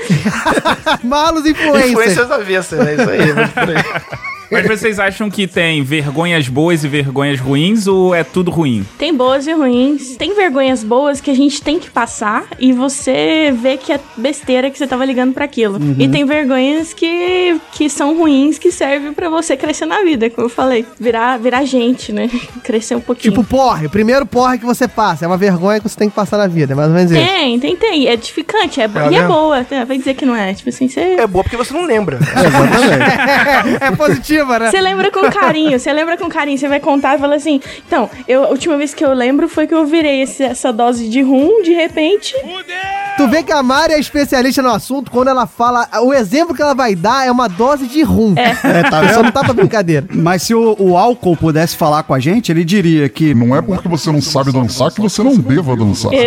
<laughs> Malos influencers. Influências avessas, né? Isso aí, mas por aí. Mas vocês acham que tem vergonhas boas e vergonhas ruins ou é tudo ruim? Tem boas e ruins. Tem vergonhas boas que a gente tem que passar e você vê que é besteira que você tava ligando pra aquilo. Uhum. E tem vergonhas que, que são ruins que servem pra você crescer na vida, como eu falei. Virar, virar gente, né? <laughs> Crescer um pouquinho. Tipo porre, o primeiro porre que você passa. É uma vergonha que você tem que passar na vida, é mais ou menos isso. Tem, tem, tem. É edificante, é É e é boa. É, Vai dizer que não é. Tipo assim, você. É boa porque você não lembra. <laughs> É <laughs> né? Você lembra com carinho, você lembra com carinho, você vai contar e fala assim. Então, eu, a última vez que eu lembro foi que eu virei esse- essa dose de rum, de repente. Tu vê que a Mari é especialista no assunto quando ela fala. O exemplo que ela vai dar é uma dose de rum. É. É, tá Só vendo? não tá pra brincadeira. Mas se o, o álcool pudesse falar com a gente, ele diria que Não é porque você não sabe dançar que você não deva dançar. né?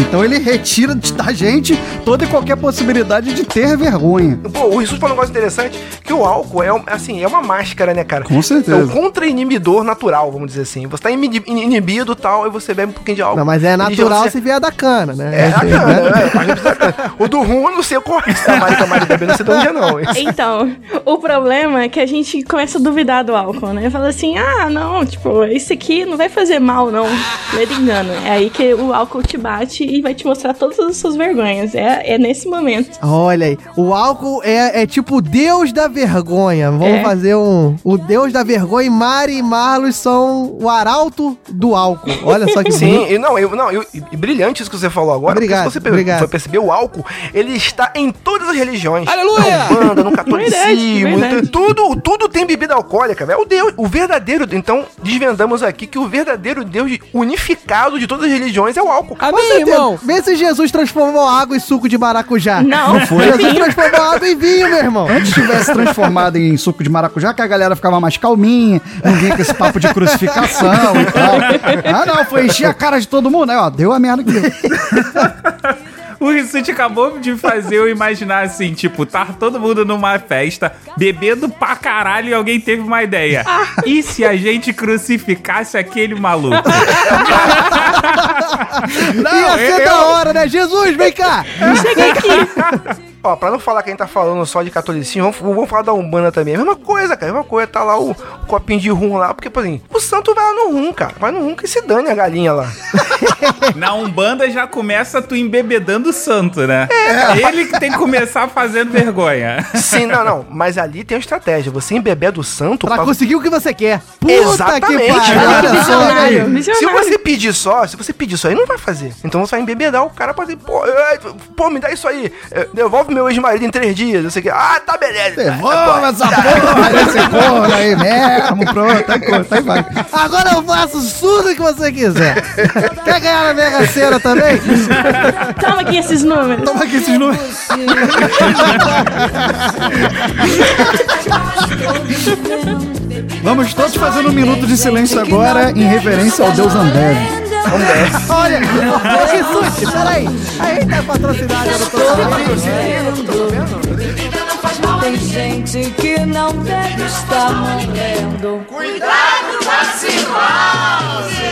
Então ele retira da gente toda e qualquer possibilidade de ter vergonha. Pô, o Rissuti falou um negócio interessante, que o álcool é, assim, é uma máscara, né, cara? Com certeza. É um contra-inibidor natural, vamos dizer assim. Você tá inibido e tal, e você bebe um pouquinho de álcool. Não, mas é natural já- se vier da cana, né? É, a cana, né? A gente precisa- O do rum eu não sei qual é. A Mari que a Mari bebe, não sei de onde é, não. Então, o problema é que a gente começa a duvidar do álcool, né? Fala assim, ah, não, tipo, isso aqui não vai fazer mal, não. Medo engano. É aí que o álcool te bate e vai te mostrar todas as suas vergonhas. É, é nesse momento. Olha aí, o álcool é, é tipo o deus da vergonha. Vamos É. fazer um. O deus da vergonha e Mari e Marlos são o arauto do álcool. Olha só que Sim, e não, eu, não eu, e brilhante isso que você falou agora. Obrigado, porque se você obrigado. for perceber, o álcool, ele está em todas as religiões. Aleluia! Na Umbanda, no <laughs> catolicismo, Verdade, verdade. tudo, tudo tem bebida alcoólica, velho. O Deus, o verdadeiro, então, desvendamos aqui que o verdadeiro Deus unificado de todas as religiões é o álcool. Com certeza. Vê se Jesus transformou água em suco de maracujá. Não, Não foi. Jesus transformou água em vinho, meu irmão. Antes tivesse transformado em suco de maracujá, que a galera ficava mais calminha, não vinha com esse papo de crucificação e tal. Ah, não, foi encher a cara de todo mundo, né? Ó, deu a merda que deu. O Rissuti acabou de fazer eu imaginar assim, tipo, tá todo mundo numa festa, bebendo pra caralho e alguém teve uma ideia. E se a gente crucificasse aquele maluco? Ia ser eu- da hora, né? Jesus, vem cá! Chega aqui. Ó, pra não falar que a gente tá falando só de catolicismo, vamos, vamos falar da Umbanda também. É a mesma coisa, cara. A mesma coisa, tá lá o, copinho de rum lá, porque, por exemplo, o santo vai lá no rum, cara. Vai no rum que se dane a galinha lá. <laughs> Na Umbanda já começa tu embebedando o santo, né? Ele que tem que começar fazendo vergonha. Sim, não, não. Mas ali tem uma estratégia. Você embeber do santo Pra conseguir o que você quer. Puta Exatamente. que pariu. Se você pedir só, se você pedir só aí, não vai fazer. Então você vai embebedar o cara pra dizer, pô, é, pô, me dá isso aí. É, Devolve meu ex-marido em três dias. Não sei o que. Ah, tá beleza. Devolva essa porra <laughs> desse porra aí mesmo, pronto, aí, conta, aí vai. Agora eu faço tudo que você quiser. Quer ganhar na Mega Sena também? Toma aqui esses números. Toma aqui esses números. Vamos todos fazer um minuto de silêncio agora em reverência ao Deus Olha, Jesus, peraí. A gente tá patrocinado, eu não tô sabendo. Tem gente que não deve estar morrendo. Cuidado com a cirrose!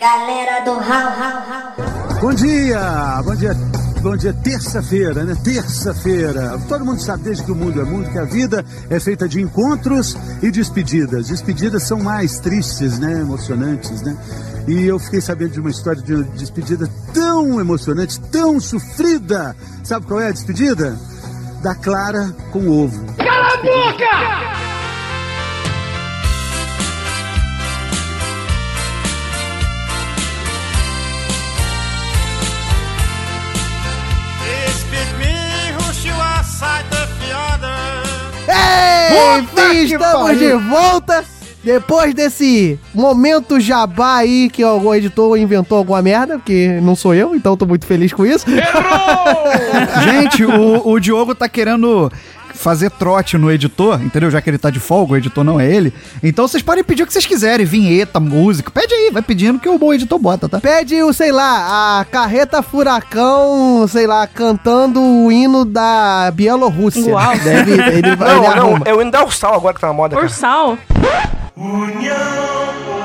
Galera do Rau, Rau, Rau. Bom dia, bom dia, bom dia. Terça-feira, né? Terça-feira. Todo mundo sabe desde que o mundo é mundo que a vida é feita de encontros e despedidas. Despedidas são mais tristes, né? Emocionantes, né? E eu fiquei sabendo de uma história de uma despedida tão emocionante, tão sofrida. Sabe qual é a despedida? Da Clara com ovo. Cala a boca! Ei, enfim, que estamos de volta. Depois desse momento jabá aí que o editor inventou alguma merda, porque não sou eu, então tô muito feliz com isso. <laughs> Gente, o, o Diogo tá querendo fazer trote no editor, entendeu? Já que ele tá de folga, o editor não é ele. Então vocês podem pedir o que vocês quiserem, vinheta, música. Pede aí, vai pedindo que o bom editor bota, tá? Pede o, sei lá, a carreta furacão, sei lá, cantando o hino da Bielorrússia. Uau. Deve, ele, Não, ele não, arruma. é o hino da Ursal agora que tá na moda. Ursal? União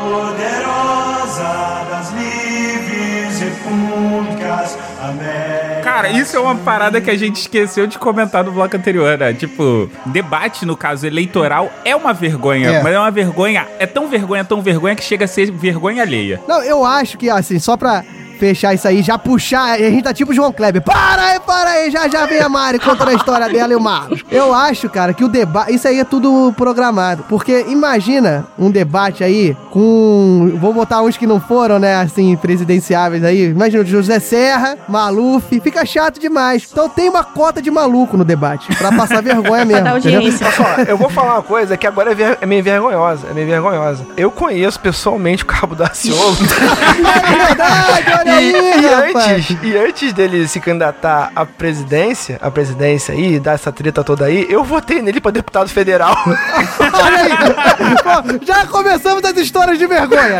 Cara, isso é uma parada que a gente esqueceu de comentar no bloco anterior, né? Tipo, debate, no caso eleitoral, é uma vergonha. É. Mas é uma vergonha, é tão vergonha, tão vergonha que chega a ser vergonha alheia. Não, eu acho que, assim, só pra fechar isso aí, já puxar, a gente tá tipo João Kleber. Para aí, para aí, já já vem a Mari contando a história dela e o Marlos. Eu acho, cara, que o debate, isso aí é tudo programado. Porque imagina um debate aí com, vou botar uns que não foram, né, assim, presidenciáveis aí. Imagina o José Serra, Maluf, fica chato demais. Então tem uma cota de maluco no debate, pra passar vergonha mesmo. <laughs> audiência. Só, eu vou falar uma coisa que agora é, ver- é meio vergonhosa. É meio vergonhosa. Eu conheço pessoalmente o Cabo Daciolo. <laughs> É verdade, Olha e, aí, e antes, e antes dele se candidatar à presidência, à presidência aí, dar essa treta toda aí, eu votei nele pra deputado federal. <laughs> Olha aí. Pô, já começamos as histórias de vergonha.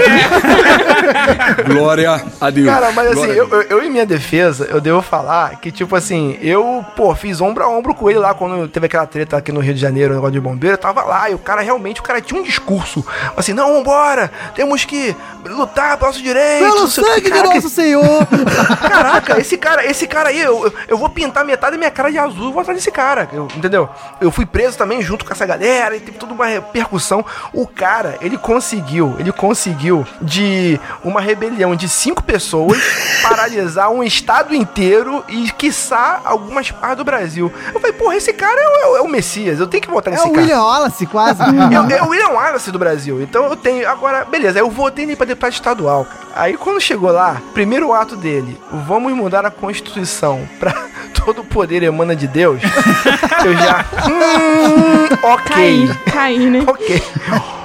<laughs> Glória a Deus. Cara, mas assim, a eu, eu, eu, em minha defesa, eu devo falar que, tipo assim, eu, pô, fiz ombro a ombro com ele lá quando teve aquela treta aqui no Rio de Janeiro, o negócio de bombeiro, eu tava lá, e o cara realmente, o cara tinha um discurso, assim, não, vambora, temos que lutar pelo nosso direito. Pelo que, sangue de Senhor. <laughs> Caraca, esse cara, esse cara aí, eu, eu- vou pintar metade da minha cara de azul, vou atrás desse cara, eu- entendeu? Eu fui preso também junto com essa galera, e teve toda uma repercussão. O cara, ele conseguiu, ele conseguiu de uma rebelião de cinco pessoas <laughs> paralisar um estado inteiro e, quiçá, algumas partes do Brasil. Eu falei, porra, esse cara é, o- é o Messias, eu tenho que votar É nesse o cara. William Wallace, quase. Eu, <laughs> é o William Wallace do Brasil. Então eu tenho. Agora, beleza, eu votei nele pra deputado estadual, cara. Aí quando chegou lá, primeiro ato dele, vamos mudar a Constituição pra <laughs> todo o poder emana de Deus. <laughs> eu já. Hum, ok. Cair, cair, né? <laughs> Ok.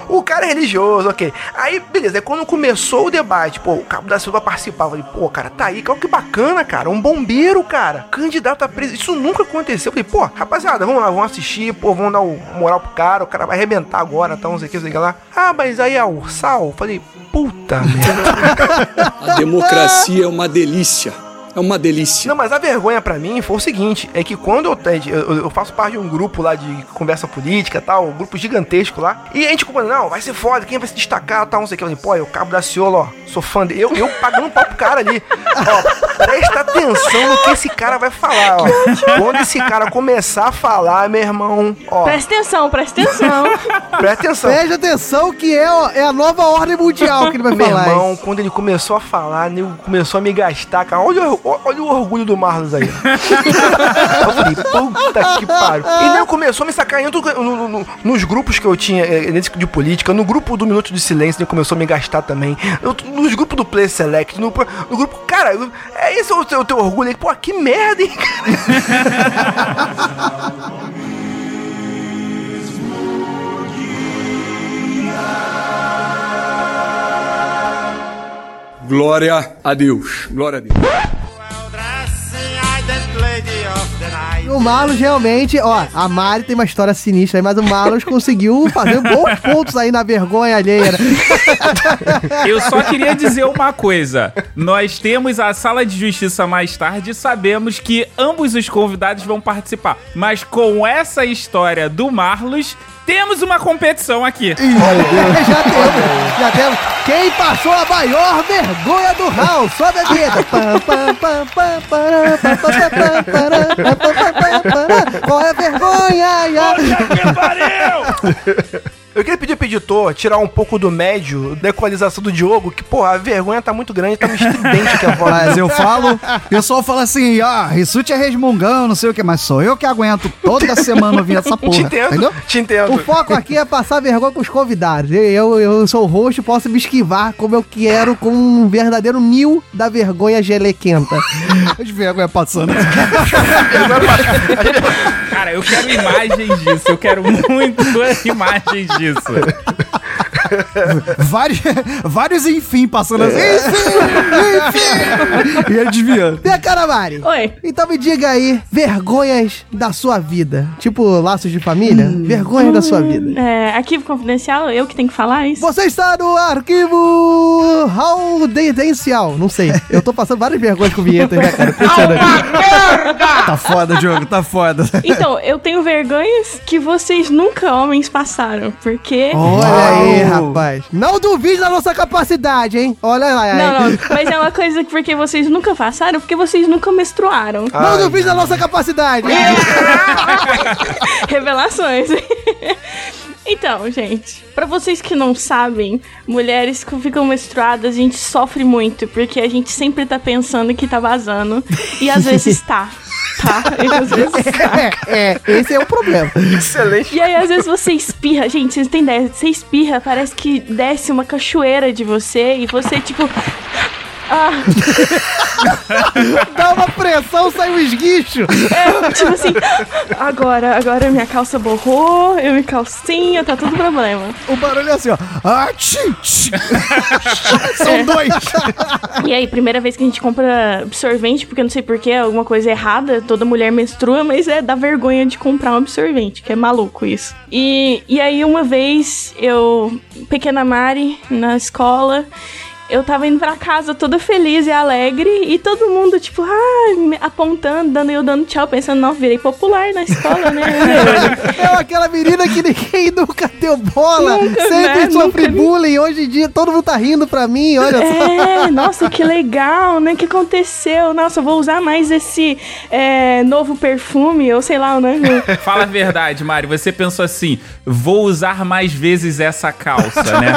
O cara é religioso, ok. Aí, beleza, aí quando começou o debate, pô, o Cabo da Silva participava. Falei, pô, cara, tá aí, que bacana, cara. Um bombeiro, cara. Candidato a preso. Isso nunca aconteceu. Eu falei, pô, rapaziada, vamos lá, vamos assistir, pô, vamos dar o moral pro cara. O cara vai arrebentar agora, tá, não sei o que, sei lá. Ah, mas aí a Ursal, falei, puta <laughs> merda. A democracia é uma delícia. É uma delícia. Não, mas a vergonha pra mim foi o seguinte: é que quando eu, eu, eu faço parte de um grupo lá de conversa política tal, um grupo gigantesco lá, e a gente comanda, não, vai ser foda, quem vai se destacar tal, não sei o que. Eu falei, pô, é o Cabo da Ciola, ó, sou fã dele. Eu, eu pagando um pau pro cara ali. Ó, presta atenção no que esse cara vai falar, ó. Quando esse cara começar a falar, meu irmão, ó, Presta atenção, presta atenção. <laughs> presta atenção. Preste atenção que é, ó, é a nova ordem mundial que ele vai Meu falar. irmão, quando ele começou a falar, ele começou a me gastar, cara. Olha, o- olha o orgulho do Marlos aí. <laughs> eu falei, puta que pariu. E nem começou a me sacaneando no- no- no- nos grupos que eu tinha, eh, nesse de política, no grupo do Minuto de Silêncio, ele começou a me gastar também. Eu- nos grupos do Play Select, no, grupo. Cara, é esse o teu, o teu orgulho aí. Pô, que merda, hein, <laughs> Glória a Deus. Glória a Deus. O Marlos realmente, ó, a Mari tem uma história sinistra aí, mas o Marlos conseguiu fazer bons pontos aí na vergonha alheia. né? <laughs> Eu só queria dizer uma coisa. Nós temos a sala de justiça mais tarde e sabemos que ambos os convidados vão participar. Mas com essa história do Marlos, temos uma competição aqui. já temos, já temos. Quem passou a maior vergonha do Raul? Só a para. Qual é a vergonha? Ya. Eu queria pedir pro editor tirar um pouco do médio da equalização do Diogo, que, porra, a vergonha tá muito grande, tá me estridente aqui a voz. Mas eu falo, o pessoal fala assim, ah, Rissuti é resmungão, não sei o que, mas sou eu que aguento toda semana ouvir <laughs> essa porra. Te entendo, Entendeu? te entendo. O foco aqui é passar vergonha com os convidados. Eu, eu sou o host, posso me esquivar como eu quero, com um verdadeiro nil da vergonha gelequenta. <laughs> As vergonhas <laughs> passando. Cara, eu quero imagens disso. Eu quero muito imagens disso. です。<laughs> vários, vários enfim passando assim. Enfim, enfim. <laughs> E ele desviando. E a cara, Mari? Oi. Então me diga aí, vergonhas da sua vida. Tipo laços de família? Vergonhas da sua vida. É, arquivo confidencial, eu que tenho que falar isso? Você está no arquivo Raudencial. Não sei. Eu tô passando várias vergonhas com vinhetas, né, cara? <laughs> Pensando aqui. Tá foda, Diogo, tá foda. Então, eu tenho vergonhas que vocês nunca, homens, passaram. Porque. Olha aí, rapaz. Não duvide da nossa capacidade, hein? Olha lá. Não, não, <laughs> mas é uma coisa que porque vocês nunca passaram, porque vocês nunca menstruaram. Não duvide da nossa capacidade. <laughs> Revelações. Então, gente, pra vocês que não sabem, mulheres que ficam menstruadas, a gente sofre muito, porque a gente sempre tá pensando que tá vazando. E às <laughs> vezes tá. Tá? E às vezes <laughs> tá. É, é, esse é o problema. Excelente. E aí, às vezes, você espirra. Gente, vocês têm ideia? Você espirra, parece que desce uma cachoeira de você e você, tipo. Ah, <laughs> Dá uma pressão, sai um esguicho. é, tipo assim, agora, agora minha calça borrou, eu me calcinha, tá tudo problema. O barulho é assim, ó. Ah, tchim, tchim. <laughs> São dois. E aí, primeira vez que a gente compra absorvente, porque não sei porquê, alguma coisa errada, toda mulher menstrua, mas é da vergonha de comprar um absorvente, que é maluco isso. E, e aí, uma vez, eu, pequena Mari, na escola, eu tava indo pra casa toda feliz e alegre, e todo mundo, tipo, ah, me apontando, dando eu dando tchau, pensando, não, virei popular na escola, né? <laughs> É aquela menina que ninguém <laughs> nunca deu bola, Nunca, sempre né? sofre Nunca vi. bullying. Hoje em dia todo mundo tá rindo pra mim, olha só. É, nossa, que legal, né? O que aconteceu? Nossa, eu vou usar mais esse é, novo perfume, ou sei lá, né? <laughs> Fala a verdade, Mari. Você pensou assim: vou usar mais vezes essa calça, né?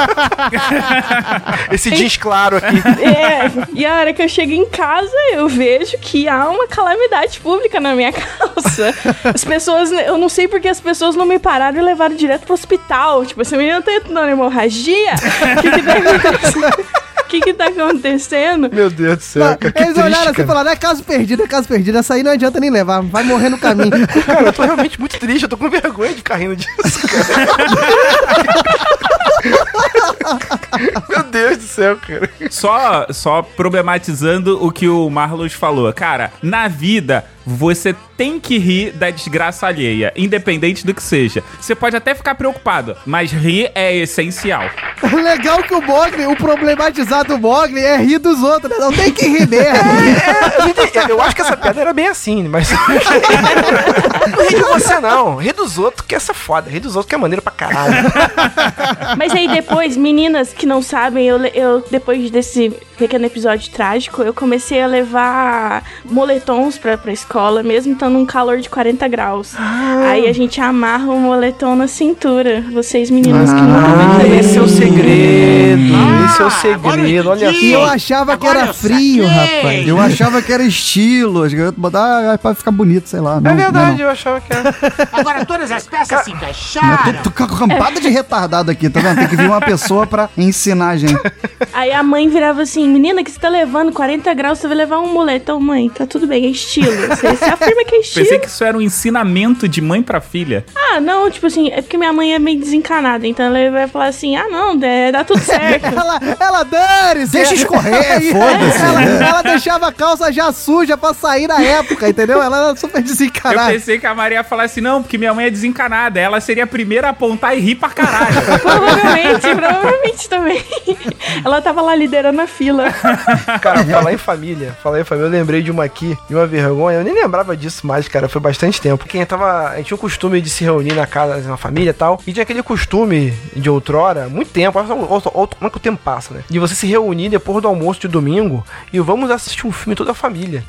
Esse jeans claro aqui. <laughs> É, e a hora que eu chego em casa, eu vejo que há uma calamidade pública na minha <laughs> calça. As pessoas, eu não sei porque as pessoas não me pararam e levaram direto pro hospital. Tipo, essa menina tá tendo hemorragia? O que que tá acontecendo? O que que tá acontecendo? Meu Deus do céu. cara, que Eles olharam triste, assim e cara. falaram: é caso perdido, é caso perdido. Essa aí não adianta nem levar, vai morrer no caminho. <laughs> Cara, eu tô realmente muito triste, eu tô com vergonha de ficar rindo disso, cara. <laughs> Meu Deus do céu, cara. Só, só problematizando o que o Marlos falou. Cara, na vida, você tem que rir da desgraça alheia, independente do que seja. Você pode até ficar preocupado, mas rir é essencial. O <laughs> legal que o Mogli, o problematizado do Mogli é rir dos outros, né? Não tem que rir mesmo. <laughs> É, entendi. eu acho que essa piada era bem assim, mas. <laughs> não ri de você, não. Ri dos outros, que essa é foda. Ri dos outros que é maneiro pra caralho. Mas aí depois, meninas que não sabem, eu, eu depois desse pequeno episódio trágico, eu comecei a levar moletons pra, pra escola, mesmo estando um calor de 40 graus. Aí a gente amarra o moletom na cintura. Vocês meninas que nunca Ah, viram esse é o segredo. É o segredo, olha E eu só. achava que era frio, rapaz. Eu achava que era estilo. As garotas botaram ah, pra ficar bonito, sei lá. Não, É não, verdade, não. eu achava que era. Agora todas as peças se encaixaram. tô, tô com a campada de retardado aqui, tá vendo? Tem que vir uma pessoa pra ensinar a gente. Aí a mãe virava assim: Menina, que você tá levando 40 graus, você vai levar um moletom, mãe. Tá tudo bem, é estilo. Você, você afirma que é estilo. Pensei que isso era um ensinamento de mãe pra filha. Ah, não, tipo assim, é porque minha mãe é meio desencanada, então ela vai falar assim: ah, não, é, dá tudo <laughs> certo. Ela, ela dane-se. Deixa escorrer, <laughs> Aí, foda-se. Ela, ela deixava a calça já suja pra sair na época, entendeu? Ela era super Eu desencarada. pensei que a Maria ia falar assim, não, porque minha mãe é desencanada. Ela seria a primeira a apontar e rir pra caralho. <laughs> provavelmente, provavelmente também. Ela tava lá liderando a fila. Cara, falar em família, falar em família, eu lembrei de uma aqui, de uma vergonha, eu nem lembrava disso mais, cara, foi bastante tempo. Quem tava, a gente tinha o costume de se reunir na casa, na família e tal, e tinha aquele costume de outrora, muito tempo, olha como é que o tempo passa, né? De você se reunir depois do almoço de domingo e vamos assistir um filme toda a família.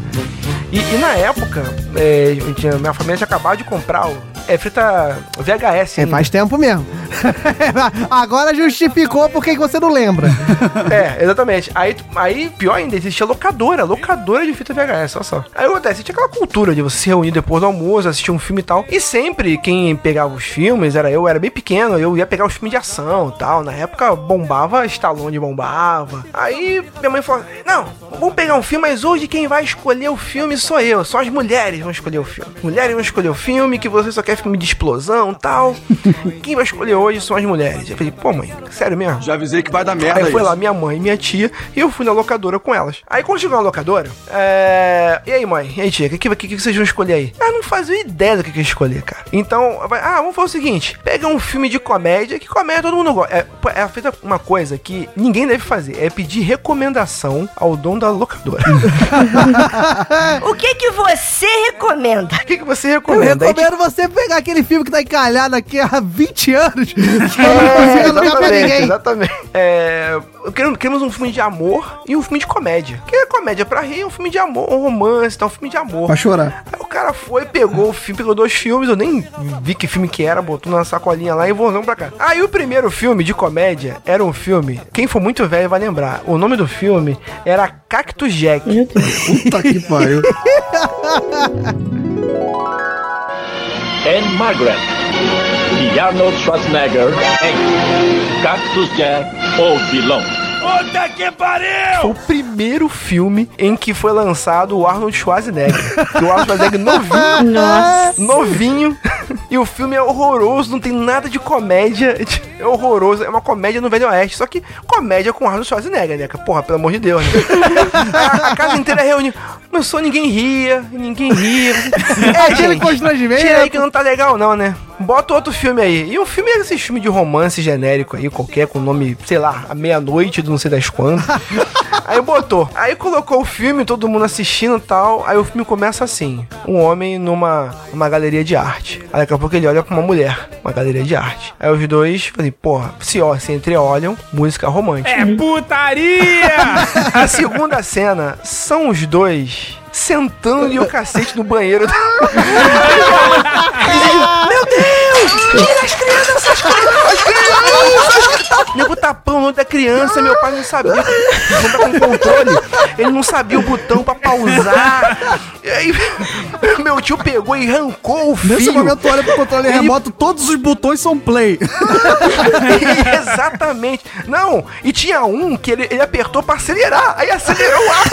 E, e na época, é, tinha- minha família tinha acabado de comprar o, é, fita VHS. É, ainda. faz tempo mesmo. <laughs> Agora justificou por que que você não lembra. <laughs> É, exatamente. Aí, aí, pior ainda, existia locadora, locadora de fita VHS, olha só. Aí acontece, tinha aquela cultura de você se reunir depois do almoço, assistir um filme e tal. E sempre quem pegava os filmes, era eu, eu era bem pequeno, eu ia pegar os filmes de ação e tal. Na época bombava, Stallone bombava. Aí minha mãe falou: Não, vamos pegar um filme, mas hoje quem vai escolher o filme sou eu. Só as mulheres vão escolher o filme. Mulheres vão escolher o filme, que você só quer filme de explosão tal. quem vai escolher hoje são as mulheres. Eu falei, pô, mãe, sério mesmo? Já avisei que vai dar merda Aí foi lá minha mãe e minha tia e eu fui na locadora com elas. Aí quando chegou na locadora, é... E aí, mãe? E aí, tia? O que, que, que, vocês vão escolher aí? Ah, não fazia ideia do que, que ia escolher, cara. Então, vai- ah, vamos fazer o seguinte: pega um filme de comédia, que comédia todo mundo gosta. É, é feita uma coisa que ninguém deve fazer: é pedir recomendação ao dono da locadora. <laughs> O que que você recomenda? O que, que você Eu recomenda? Aí, recomendo você pegar aquele filme que tá encalhado aqui há 20 anos. <laughs> É, exatamente, ninguém. exatamente. É, eu queremos um filme de amor e um filme de comédia. Que é comédia pra rir, um filme de amor, um romance, tá? Um filme de amor. Pra chorar. Aí o cara foi, pegou o filme, pegou dois filmes, eu nem vi que filme que era, botou na sacolinha lá e voltou pra cá. Aí o primeiro filme de comédia era um filme, quem for muito velho vai lembrar, o nome do filme era Cactus Jack. Puta que pariu. And Margaret. De Arnold Schwarzenegger em Cactus Jack, o vilão. Puta que pariu! Foi o primeiro filme em que foi lançado o Arnold Schwarzenegger. Que o Arnold Schwarzenegger novinho. Nossa. Novinho. E o filme é horroroso, não tem nada de comédia. <laughs> É horroroso. É uma comédia no Velho Oeste. Só que comédia com Arnold Schwarzenegger, né? Porra, pelo amor de Deus, né? <laughs> A, a casa inteira reunida. Começou, ninguém ria, ninguém ria. <laughs> É, Aquele constrangimento. Tira aí que não tá legal, não, né? Bota outro filme aí. E um filme é esse filme de romance genérico aí, qualquer, com nome, sei lá, a meia-noite do não sei das quantas. Aí botou. Aí colocou o filme, todo mundo assistindo e tal. Aí o filme começa assim: um homem numa uma galeria de arte. Aí daqui a pouco ele olha pra uma mulher, uma galeria de arte. Aí os dois, falei, porra, se, ó, se entreolham, música romântica. É putaria! <laughs> A segunda cena são os dois sentando e o cacete no banheiro. <laughs> Meu Deus! Tira as crianças! As crianças! As crianças! Nego tapando o olho da criança, meu pai não sabia. Não tá com controle. Ele não sabia o botão pra pausar. E aí, <laughs> meu tio pegou e arrancou o fio. Nesse momento, olha pro controle Ele- remoto, todos os botões são play. <laughs> Exatamente. Não, e tinha um que ele, ele apertou pra acelerar. Aí acelerou o ar.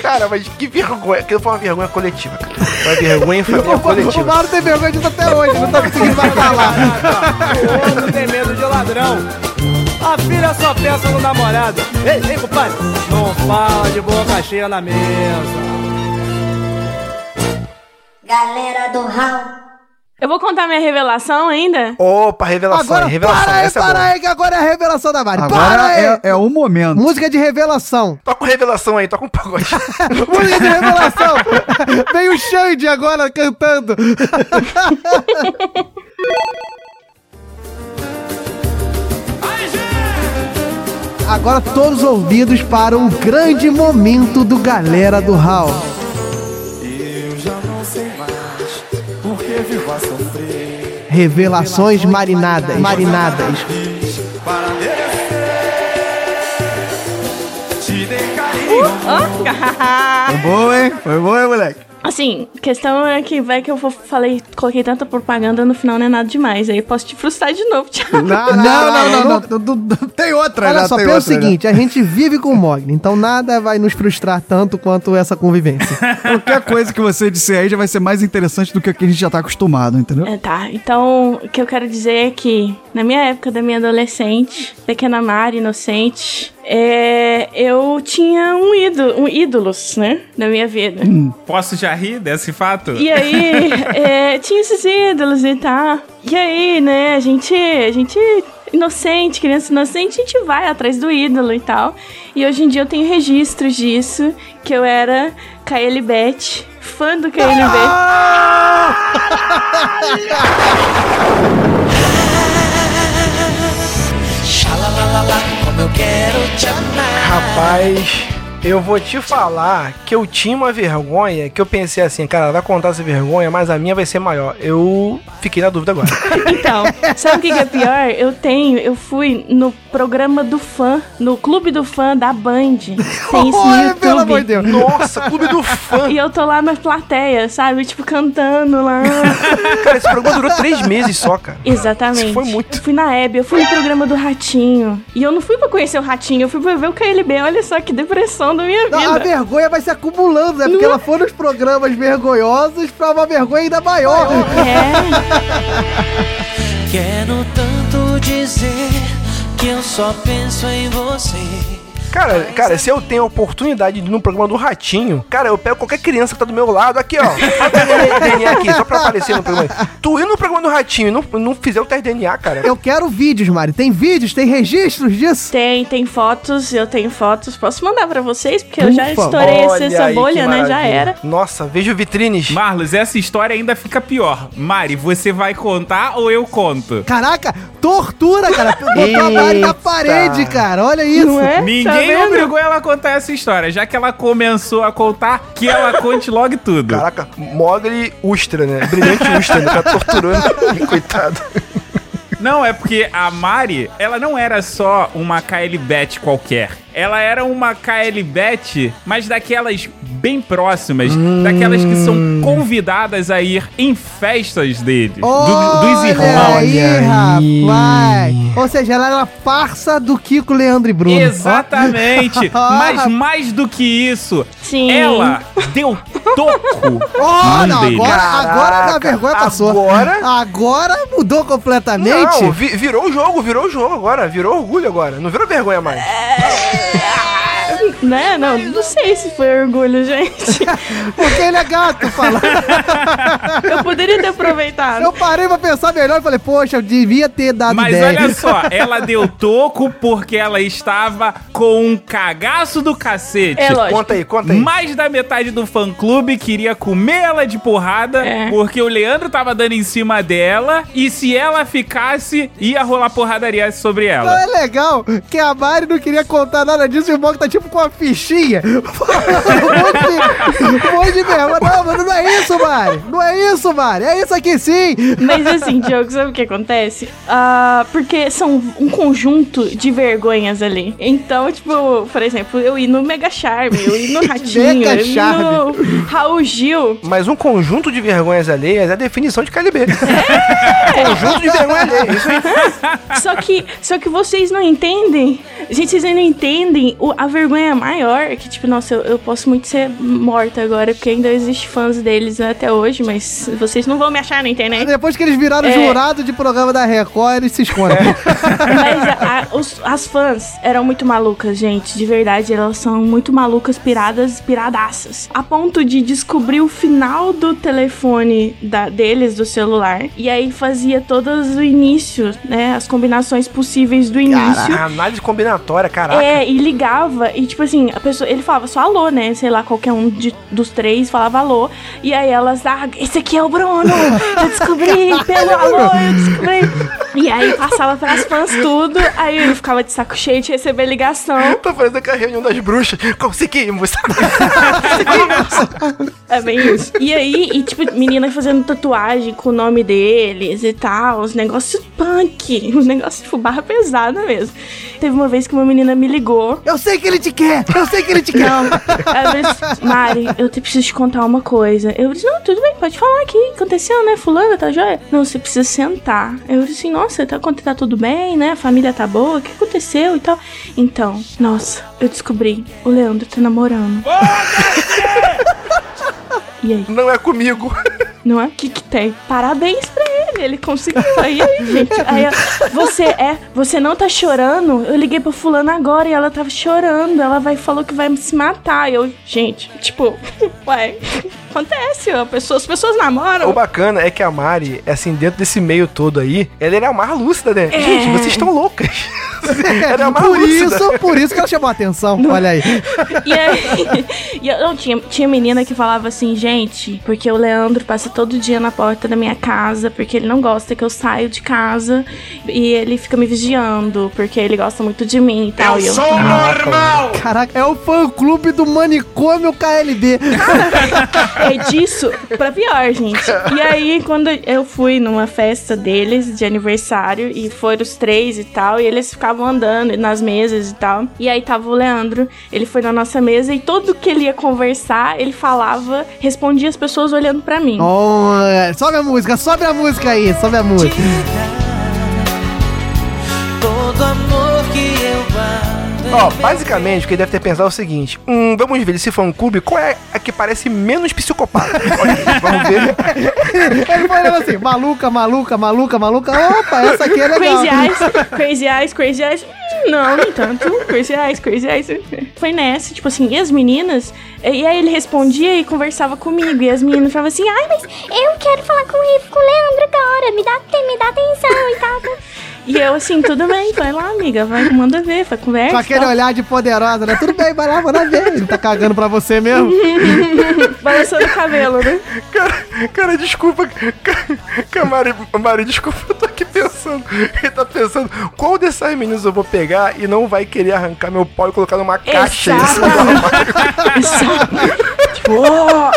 Cara, mas que vergonha. Aquilo foi uma vergonha coletiva. cara. Uma vergonha em família O coletiva. Mauro tem vergonha disso até hoje, não tá conseguindo mais O homem tem medo de ladrão. Afira sua peça no namorado. Ei, ei, compadre. Não fala de boca cheia na mesa. Galera do Hall. Eu vou contar minha revelação ainda? Opa, revelação, Agora, revelação. para aí, essa é para boa. aí, que agora é a revelação da Mari. para Agora aí. é, é o momento. Música de revelação. Toca com revelação aí, toca um pagode. <laughs> Música de revelação. Vem o Xande agora cantando. <laughs> Agora todos ouvidos para um grande momento do Galera do Hall. Eu já não sei mais por que vivo a sofrer. Revelações marinadas. Marinadas. Para merecer. Te dei carinho. Foi boa, hein? Foi boa, hein, moleque? Assim, questão é que vai que eu falei, coloquei tanta propaganda no final não é nada demais. Aí eu posso te frustrar de novo, <laughs> Thiago. Não, Não, não, não, não, não, não, Tem outra, Olha já só, tem pensa o já. seguinte, a gente vive com o Mogli, então nada vai nos frustrar tanto quanto essa convivência. <laughs> Qualquer coisa que você disser aí já vai ser mais interessante do que o que a gente já tá acostumado, entendeu? É, tá. Então, o que eu quero dizer é que, na minha época da minha adolescente, pequena Mari, inocente, é, eu tinha um ídolo, um ídolos, né, na minha vida. Posso já rir desse fato? E aí, <laughs> é, tinha esses ídolos e tal. E aí, né, a gente, a gente, inocente, criança inocente, a gente vai atrás do ídolo e tal. E hoje em dia eu tenho registros disso, que eu era Kaeli Beth, fã do Kaeli <laughs> Como eu quero te amar. Rapaz, eu vou te falar que eu tinha uma vergonha que eu pensei assim, cara, vai contar essa vergonha, mas a minha vai ser maior. Eu fiquei na dúvida agora. <laughs> Então, sabe o que, que é pior? Eu tenho, eu fui no programa do fã, no clube do fã da Band. Tem isso no Olha, YouTube. pelo amor de Deus. Nossa, clube do fã. E eu tô lá na plateia, sabe? Tipo, cantando lá. <laughs> Cara, esse programa durou três meses só, cara. Exatamente. Isso foi muito. Eu fui na Hebe, eu fui no programa do Ratinho. E eu não fui pra conhecer o Ratinho, eu fui pra ver o KLB. Olha só que depressão da minha Não, a vida. vergonha vai se acumulando, né? Porque ela foi nos programas vergonhosos pra uma vergonha ainda maior. É. Quero tanto dizer que eu só penso em você. Cara, cara, se eu tenho a oportunidade de ir no programa do Ratinho, cara, eu pego qualquer criança que tá do meu lado, aqui, ó. <laughs> Faz o DNA aqui, só pra aparecer no programa. Tu ir no programa do Ratinho e não, não fizer o teste DNA, cara. Eu quero vídeos, Mari. Tem vídeos? Tem registros disso? Tem, tem fotos, eu tenho fotos. Posso mandar pra vocês? Porque eu já Ufa. estourei Olha essa aí, bolha, né? Já era. Nossa, vejo vitrines. Marlos, essa história ainda fica pior. Mari, você vai contar ou eu conto? Caraca, tortura, cara. Botar a Mari na parede, cara. Olha isso. Não é? Tá Ninguém vendo? obrigou ela a contar essa história. Já que ela começou a contar, que ela conte logo tudo. Caraca, Mogli Ustra, né? Brilhante Ustra, né? Tá torturando. <laughs> Coitado. Não, é porque a Mari, ela não era só uma KL Bet qualquer. Ela era uma KL Bet, mas daquelas bem próximas, daquelas que são convidadas a ir em festas deles, do- dos irmãos. Aí, rapaz. Ou seja, ela era farsa do Kiko, Leandro e Bruno. Exatamente. Ó, <laughs> Mas mais do que isso, Sim. ela deu toco Oh, não, deles. agora, agora a vergonha passou. agora- Agora mudou completamente. Não, vi- virou o jogo, virou o jogo agora, virou orgulho agora. Não virou vergonha mais. Yeah. Né? Não, não sei se foi orgulho, gente. <laughs> Porque ele é gato, fala. <laughs> Eu poderia ter aproveitado. Eu parei pra pensar melhor e falei, poxa, eu devia ter dado Mas ideia. olha só, <laughs> ela deu toco porque ela estava com um cagaço do cacete. É lógico. Conta aí, conta aí. Mais da metade do fã-clube queria comer ela de porrada É. porque o Leandro tava dando em cima dela e se ela ficasse, ia rolar porradaria sobre Não, ela. é legal que a Mari não queria contar nada disso e o Mock tá tipo com uma fichinha. <laughs> um monte de, um monte de merda. Não, mas não é isso, Mari. Não é isso, Mari. É isso aqui sim. Mas assim, Diogo, sabe o que acontece? Ah, porque são um conjunto de vergonhas ali. Então, tipo, por exemplo, eu ir no Mega Charme, eu ir no <laughs> Ratinho, Mega eu ir Charme. no Raul Gil. Mas um conjunto de vergonhas alheias é a definição de KLB. <laughs> conjunto de vergonhas alheias. Aí. Só que, só que vocês não entendem. Gente, vocês não entendem o- a vergonha maior. Que, tipo, nossa, eu, eu posso muito ser morta agora, porque ainda existe fãs deles até hoje, mas vocês não vão me achar na internet. Depois que eles viraram É. jurado de programa da Record, eles se escondem. <laughs> Mas a- a- os- as fãs eram muito malucas, gente. De verdade, elas são muito malucas, piradas, piradaças. A ponto de descobrir o final do telefone da- deles, do celular. E aí fazia todos o início, né? As combinações possíveis do início. A análise combinatória, caraca. É, e ligava, e tipo assim, a pessoa, ele falava só alô, né? Sei lá, qualquer um de- dos três falava alô. E aí elas, ah, esse aqui é o Bruno! Eu descobri <laughs> pelo alô, eu descobri. E aí passava pras fãs tudo, aí ele ficava de saco cheio de receber ligação. Tá fazendo aquela reunião das bruxas. <laughs> Conseguimos. É bem isso. E aí, e tipo, menina fazendo tatuagem com o nome deles e tal, os negócios punk, <laughs> os negócios, tipo, barra pesada mesmo. Teve uma vez que uma menina me ligou. Eu sei que ele te quer! Eu sei que ele te <laughs> quer! Não. Ela disse, Mari, eu te preciso te contar uma coisa. Eu disse, não, tudo bem, pode falar aqui. Aconteceu, né? Fulana, tá joia? Não, você precisa sentar. Eu disse assim, nossa, tá, tá tudo bem, né? A família tá boa, o que aconteceu e tal? Então, nossa, eu descobri, o Leandro tá namorando. E aí? Não é comigo. Não é? O que que tem? Parabéns pra ele, ele conseguiu. Aí, aí, gente. Aí, você é, você não tá chorando? Eu liguei pra fulana agora e ela tava chorando. Ela vai falou que vai se matar. Eu, gente, tipo, <laughs> ué, acontece, a pessoa, as pessoas O namoram. bacana é que a Mari, assim, dentro desse meio todo aí, ela era a mais lúcida, né? É. Gente, vocês estão loucas. ela é a mais Por lúcida. isso, por isso que ela chamou a atenção. Olha aí. E aí, <laughs> e eu, não, tinha, tinha menina que falava assim, gente, porque o Leandro passa todo dia na porta da minha casa, porque ele não gosta que eu saio de casa e ele fica me vigiando, porque ele gosta muito de mim e tal. e eu, normal! Caraca, é o fã clube do manicômio KLB. <laughs> É disso pra pior, gente. E aí, quando eu fui numa festa deles de aniversário, e foram os três e tal, e eles ficavam andando nas mesas e tal. E aí tava o Leandro, ele foi na nossa mesa e todo que ele ia conversar, ele falava, respondia as pessoas olhando pra mim. Oh, sobe a música, sobe a música aí, sobe a música. Ó, basicamente, o que ele deve ter pensado é o seguinte: hum, vamos ver se for um clube, qual é a que parece menos psicopata? <laughs> Olha vamos ver. Ele olhando assim, maluca, maluca, maluca, maluca. Opa, essa aqui é legal. Crazy Eyes, Crazy Eyes, Crazy Eyes. Hum, Não, nem tanto. Crazy Eyes, Crazy Eyes. Foi nessa, tipo assim, e as meninas? E aí ele respondia e conversava comigo. E as meninas falavam assim: ai, mas Eu quero falar com ele, com o Leandro agora. Me dá, me dá atenção e tal. E eu assim, tudo bem, vai lá, amiga, vai, manda ver, vai conversa. Com aquele tal. olhar de poderosa, né? Tudo bem, vai lá, manda ver. Ele tá cagando pra você mesmo. <laughs> Balançando o cabelo, né? Cara, cara, desculpa. Cara, Mari, Mari, desculpa, eu tô aqui pensando. Ele tá pensando, qual dessas meninas eu vou pegar e não vai querer arrancar meu pau e colocar numa caixa? Isso <laughs> Tipo, ó.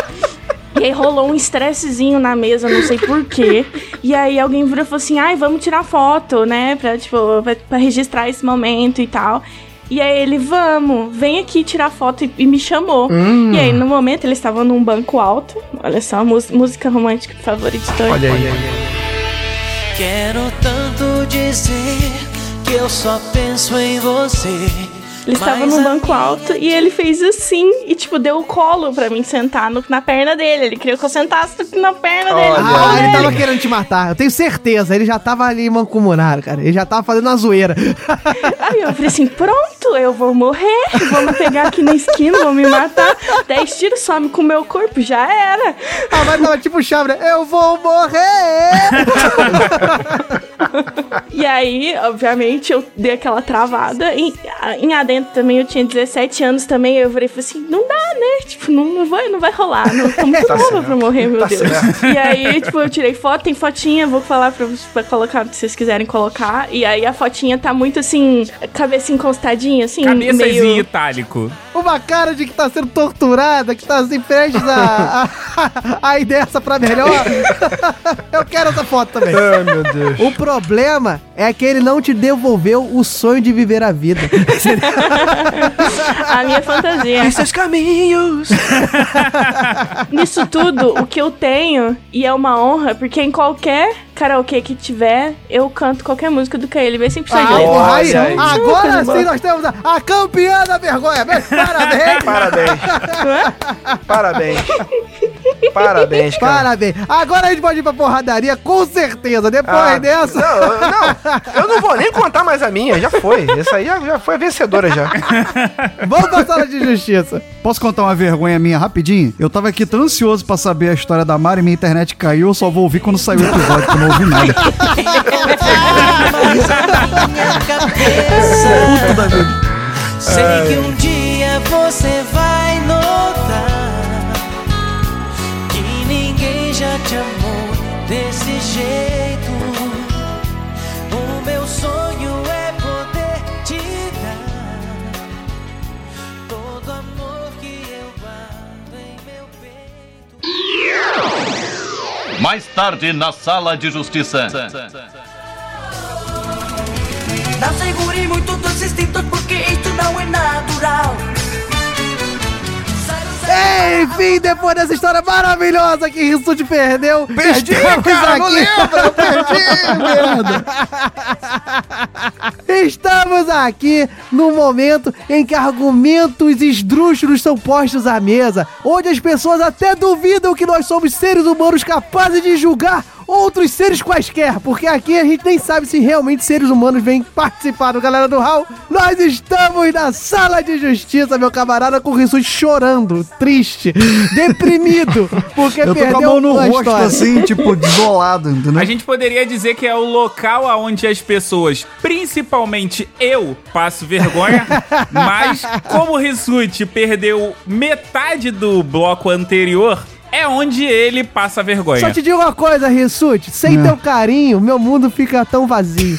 E aí rolou um estressezinho na mesa, não sei porquê. E aí alguém virou e falou assim: ai, vamos tirar foto, né? Pra, tipo, pra, pra registrar esse momento e tal. E aí ele, vamos, vem aqui tirar foto e, e me chamou. Hum. E aí, no momento, eles estavam num banco alto. Olha só, mús- música romântica favorita. Olha aí. Quero tanto dizer que eu só penso em você. Estavam Mas num a banco alto e ele fez assim e, tipo, deu o colo pra mim sentar no- na perna dele. Ele queria que eu sentasse na perna dele. Ah, Olha ele tava querendo te matar. Eu tenho certeza. Ele já tava ali mancomunado, cara. Ele já tava fazendo a zoeira. <laughs> Aí eu falei assim: pronto, eu vou morrer. Vou me pegar aqui na esquina, vou me matar. Dez tiros some com o meu corpo, já era. Ah, mas tava tipo chave, né? Eu vou morrer! <laughs> E aí, obviamente, eu dei aquela travada. Em, em adentro também, eu tinha 17 anos também. Eu falei falei assim: não dá, né? Tipo, não, não, vai, não vai rolar. Não, <laughs> tô muito Tá nova certo. pra morrer, meu Tá Deus. certo. E aí, tipo, eu tirei foto, tem fotinha, vou falar pra, pra colocar se vocês quiserem colocar. E aí a fotinha tá muito assim, cabeça encostadinha, assim, Cabeças meio. em itálico. Uma cara de que tá sendo torturada, que tá assim, prestes a, a, a ir dessa pra melhor. <laughs> Eu quero essa foto também. Ai, meu Deus. O problema é que ele não te devolveu o sonho de viver a vida. <laughs> <laughs> a minha fantasia. Em seus caminhos. <laughs> Nisso tudo, o que eu tenho, e é uma honra, porque em qualquer karaokê que tiver, eu canto qualquer música do KLB sem precisar de Ah, aí. agora sim nós temos a, a campeã da vergonha. Parabéns! <laughs> Parabéns. Parabéns. <laughs> Parabéns, cara. Parabéns. Agora a gente pode ir pra porradaria, com certeza. Depois Ah, dessa. Não, eu- não, <laughs> eu não vou nem contar mais a minha, já foi. Essa aí já, já foi a vencedora já. <laughs> Vamos pra sala de justiça. Posso contar uma vergonha minha rapidinho? Eu tava aqui tão ansioso pra saber a história da Mari, minha internet caiu, eu só vou ouvir quando sair o episódio, que eu não ouvi nada. Puta da vida. Sei que um dia você vai te amou desse jeito. O meu sonho é poder te dar todo amor que eu guardo em meu peito. Mais tarde na sala de justiça. Não segure muito dos instintos porque isto não é natural. Enfim, depois dessa história maravilhosa que Rissuti perdeu, Perdi, estamos cara, não lembra, eu perdi, merda. <laughs> Estamos aqui no momento em que argumentos esdrúxulos são postos à mesa, onde as pessoas até duvidam que nós somos seres humanos capazes de julgar outros seres quaisquer, porque aqui a gente nem sabe se realmente seres humanos vêm participar do Galera do Hall. Nós estamos na sala de justiça, meu camarada, com o Rissuti chorando, triste, <laughs> deprimido, porque Eu tô perdeu com a mão no rosto, história. assim, tipo, desolado, entendeu? A gente poderia dizer que é o local onde as pessoas, principalmente eu, passo vergonha, <laughs> mas como o Rissuti perdeu metade do bloco anterior, é onde ele passa vergonha. Só te digo uma coisa, Rissuti, sem É. teu carinho, meu mundo fica tão vazio.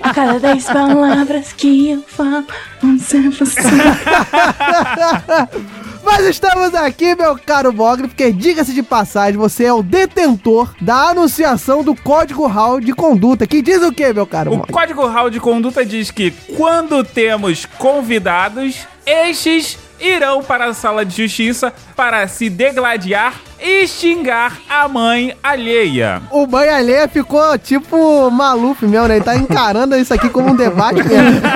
A <laughs> cada dez palavras que eu falo, um sempre <laughs> Mas estamos aqui, meu caro Mogli, porque diga-se de passagem, você é o detentor da anunciação do Código RAW de conduta, que diz o que, meu caro O Mogli? Código RAW de Conduta diz que quando temos convidados, estes irão para a sala de justiça para se degladiar e xingar a mãe alheia. O mãe alheia ficou tipo Maluf mesmo, né? Ele tá encarando isso aqui como um debate mesmo. <laughs>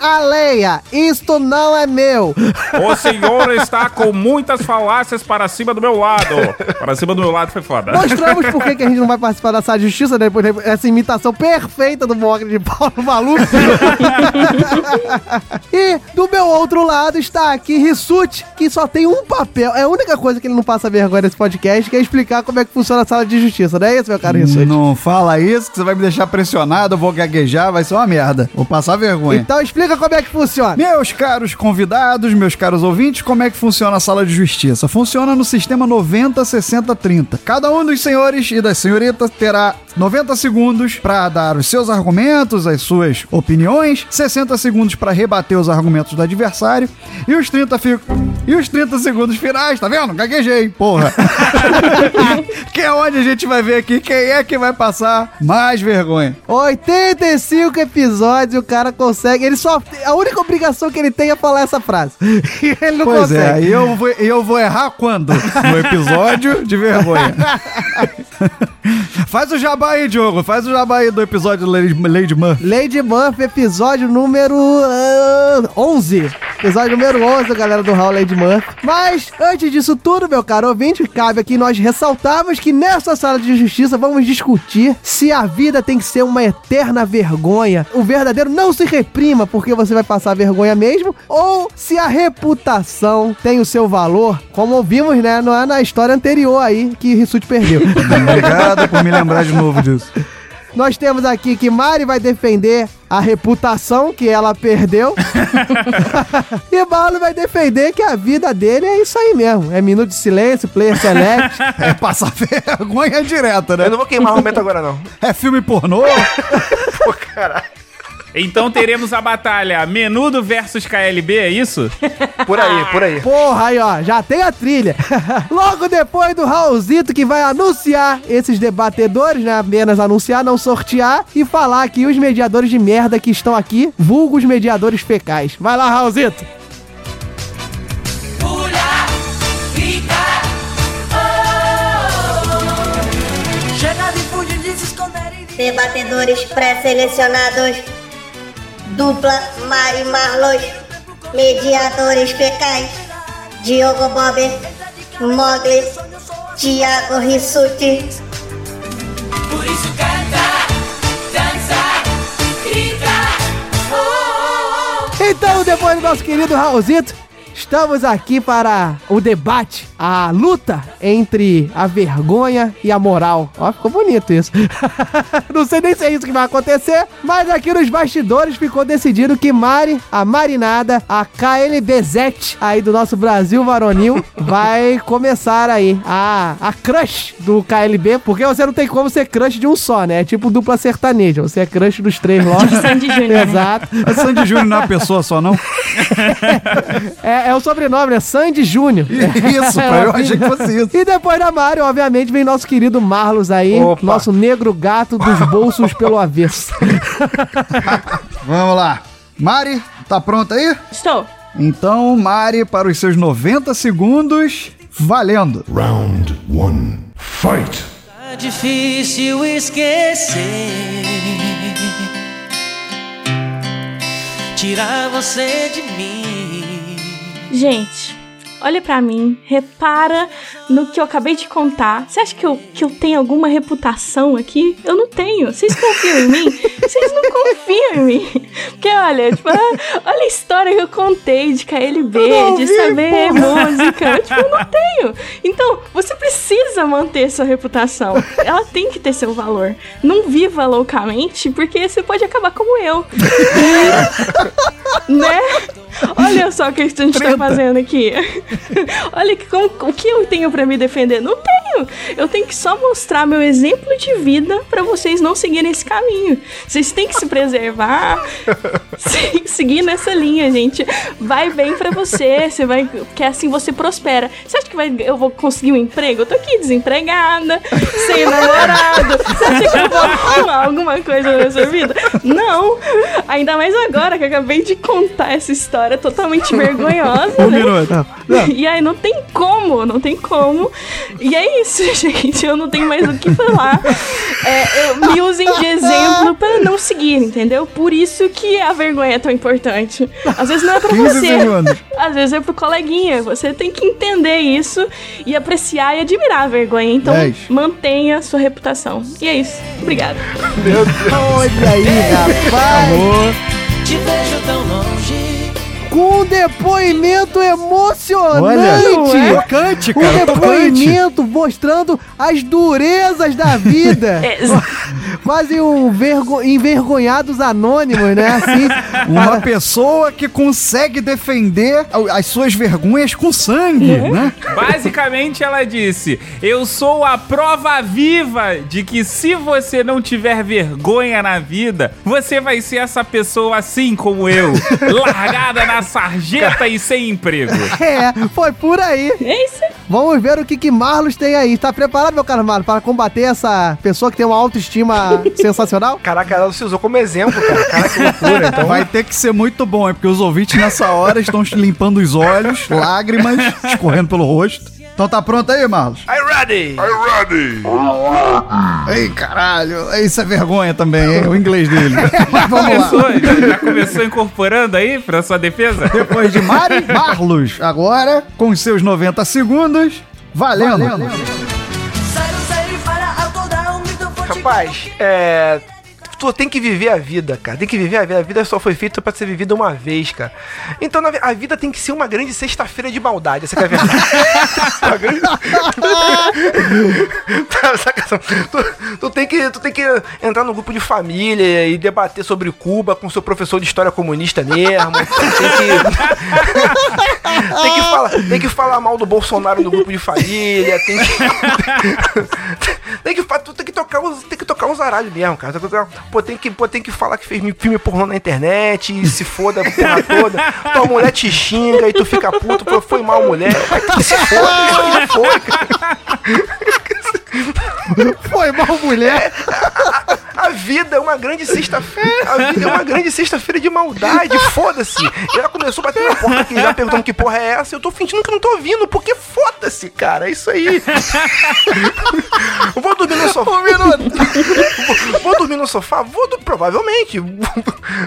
Aleia, isto não é meu. O senhor está com muitas falácias para cima do meu lado. Para cima do meu lado foi foda. Mostramos por que que a gente não vai participar da sala de justiça né? depois dessa imitação perfeita do Mogli de Paulo Maluf. <laughs> e do meu outro lado está aqui Rissuti, que só tem um papel. É a única coisa que ele não passa vergonha nesse podcast, que é explicar como é que funciona a sala de justiça, não é isso, meu caro Rissuti? Não fala isso, que você vai me deixar pressionado, eu vou gaguejar, vai ser uma merda. Vou passar vergonha. Então explica como é que funciona. Meus caros convidados, meus caros ouvintes, como é que funciona a sala de justiça? Funciona no sistema 90, 60, 30. Cada um dos senhores e das senhoritas terá 90 segundos para dar os seus argumentos, as suas opiniões, 60 segundos para rebater os argumentos do adversário e os 30 ficam E os 30 segundos finais, tá vendo? Gaguejei, porra. <laughs> que é onde a gente vai ver aqui quem é que vai passar mais vergonha. 85 episódios, o cara consegue. Ele só. A única obrigação que ele tem é falar essa frase. E <laughs> ele não Pois consegue. é, e eu vou, e eu vou errar quando? No episódio de vergonha. <laughs> Faz o jabá aí, Diogo. Faz o jabá aí do episódio do Lady, Lady Murphy. Lady Murphy, episódio número ah, 11. Episódio número 11, galera do Hall Lady Murphy. Mas, antes disso tudo, meu caro ouvinte, cabe aqui nós ressaltarmos que nessa sala de justiça vamos discutir se a vida tem que ser uma eterna vergonha. O verdadeiro não se reprima porque você vai passar vergonha mesmo, ou se a reputação tem o seu valor, como ouvimos, né, na, na história anterior aí que Rissuti perdeu. Obrigado por me lembrar de novo disso. Nós temos aqui que Mari vai defender a reputação que ela perdeu. <laughs> e Marlon vai defender que a vida dele é isso aí mesmo. É minuto de silêncio, player select. É passar <laughs> vergonha direta, né? Eu não vou queimar o argumento agora, não. É filme pornô? <laughs> Pô, caralho. Então teremos a batalha Menudo versus KLB, é isso? Por aí, por aí. Porra, aí ó, já tem a trilha. <laughs> Logo depois do Raulzito que vai anunciar esses debatedores, né? Apenas anunciar, não sortear e falar aqui os mediadores de merda que estão aqui, vulgo os mediadores fecais. Vai lá, Raulzito. Oh. E Debatedores pré-selecionados. Dupla Mari Marlos. Mediadores fecais. Diogo Bob. Mogli. Tiago Rissuti. Por isso canta, dança, grita, oh, oh, oh. Então, depois do nosso querido Raulzito, estamos aqui para o debate, a luta entre a vergonha e a moral. Ó, ficou bonito isso. <laughs> Não sei nem se é isso que vai acontecer, mas aqui nos bastidores ficou decidido que Mari, a Marinada, a KLBZ aí do nosso Brasil varonil, <laughs> vai começar aí a, a crush do KLB, porque você não tem como ser crush de um só, né? É tipo dupla sertaneja, você é crush dos três <laughs> logo. Sandy Júnior, né? Exato. Sandy Júnior não é uma pessoa só, não? É, é o sobrenome, né? Sandy Júnior. Isso, <laughs> pai, eu achei que fosse isso. E depois da Mari, obviamente, vem nosso querido Marlos aí, Opa. nosso negro gato dos bolsos pelo avesso. <laughs> Vamos lá. Mari, tá pronta aí? Estou. Então, Mari, para os seus 90 segundos, valendo. Round 1. Fight! Tá difícil esquecer. Tirar você de mim. Gente, olha pra mim, repara no que eu acabei de contar. Você acha que eu, que eu tenho alguma reputação aqui? Eu não tenho. Vocês confiam em mim? Vocês não confiam em mim. Porque olha, tipo, ah, olha a história que eu contei de KLB, de saber música. Tipo, eu não tenho. Então, você precisa manter sua reputação. Ela tem que ter seu valor. Não viva loucamente, porque você pode acabar como eu. <laughs> né? Olha só o que a gente tá fazendo aqui. <laughs> Olha que, como, o que eu tenho pra me defender. Não tenho. Eu tenho que só mostrar meu exemplo de vida pra vocês não seguirem esse caminho. Vocês têm que se preservar, <laughs> se- seguir nessa linha, gente. Vai bem pra você, você vai, que assim você prospera. Você acha que vai, eu vou conseguir um emprego? Eu tô aqui desempregada, sem namorado. Você acha que eu vou arrumar alguma coisa nessa vida? Não. Ainda mais agora que eu acabei de contar essa história totalmente vergonhosa, Um né? minuto. <laughs> E aí não tem como, não tem como. E é isso, <laughs> gente. Eu não tenho mais o que falar. É, eu- me usem de exemplo para não seguir, entendeu? Por isso que a vergonha é tão importante. Às vezes não é pra 15 você. Às vezes é pro coleguinha. Você tem que entender isso e apreciar e admirar a vergonha. Então, Dez. mantenha sua reputação. E é isso. Obrigada. Olha aí, rapaz. Te vejo tão longe. Com um depoimento emocionante. Olha, tocante, Um cara, depoimento mostrando as durezas da vida. <laughs> É, Quase um vergo... envergonhados anônimos, né? Assim, Uma pessoa que consegue defender as suas vergonhas com sangue, né? Basicamente, ela disse: Eu sou a prova viva de que se você não tiver vergonha na vida, você vai ser essa pessoa assim como eu, <laughs> largada na sarjeta e sem emprego. <laughs> É, foi por aí. É isso. Vamos ver o que que Marlos tem aí. Tá preparado, meu caro Marlos, para combater essa pessoa que tem uma autoestima <laughs> sensacional? Caraca, ela se usou como exemplo, cara. Caraca, que loucura. <laughs> Então, Vai ter que ser muito bom, hein? Porque os ouvintes nessa hora estão limpando os olhos, lágrimas escorrendo pelo rosto. Então tá pronto aí, Marlos? I'm ready! I'm ready! Ei, caralho. Isso é vergonha também, hein? O inglês dele. <laughs> Mas vamos lá. Começou, já começou incorporando aí pra sua defesa? Depois de Mari, <laughs> Marlos, agora, com os seus 90 segundos, valendo. Rapaz, é. Tu tem que viver a vida, cara. Tem que viver a vida. A vida só foi feita pra ser vivida uma vez, cara. Então a vida tem que ser uma grande sexta-feira de maldade. Essa que a verdade. <laughs> Uma grande- <laughs> Tá, saca? tu, tu tem que, tu tem que entrar no grupo de família e debater sobre Cuba com seu professor de história comunista mesmo. <laughs> Tem que, tem que, falar, tem que falar mal do Bolsonaro no grupo de família. Tem que. tem que, tu tem que tocar os, tem que tocar uns aralhos mesmo, cara. Tem que tocar- Pô, tem que, pô, tem que falar que fez filme pornô na internet e se foda a porra <laughs> toda. Tua mulher te xinga e tu fica puto, pô, foi mal mulher. Vai que se foda, isso aí já foi, cara. Foi mal, mulher. <laughs> A vida é uma grande sexta-feira. A vida é uma grande sexta-feira de maldade. Foda-se. Ela começou a bater na porta aqui já perguntando que porra é essa. Eu tô fingindo que não tô ouvindo, porque foda-se, cara. É isso aí. Vou dormir no sofá. Vou, vou dormir no sofá? Vou, do- provavelmente.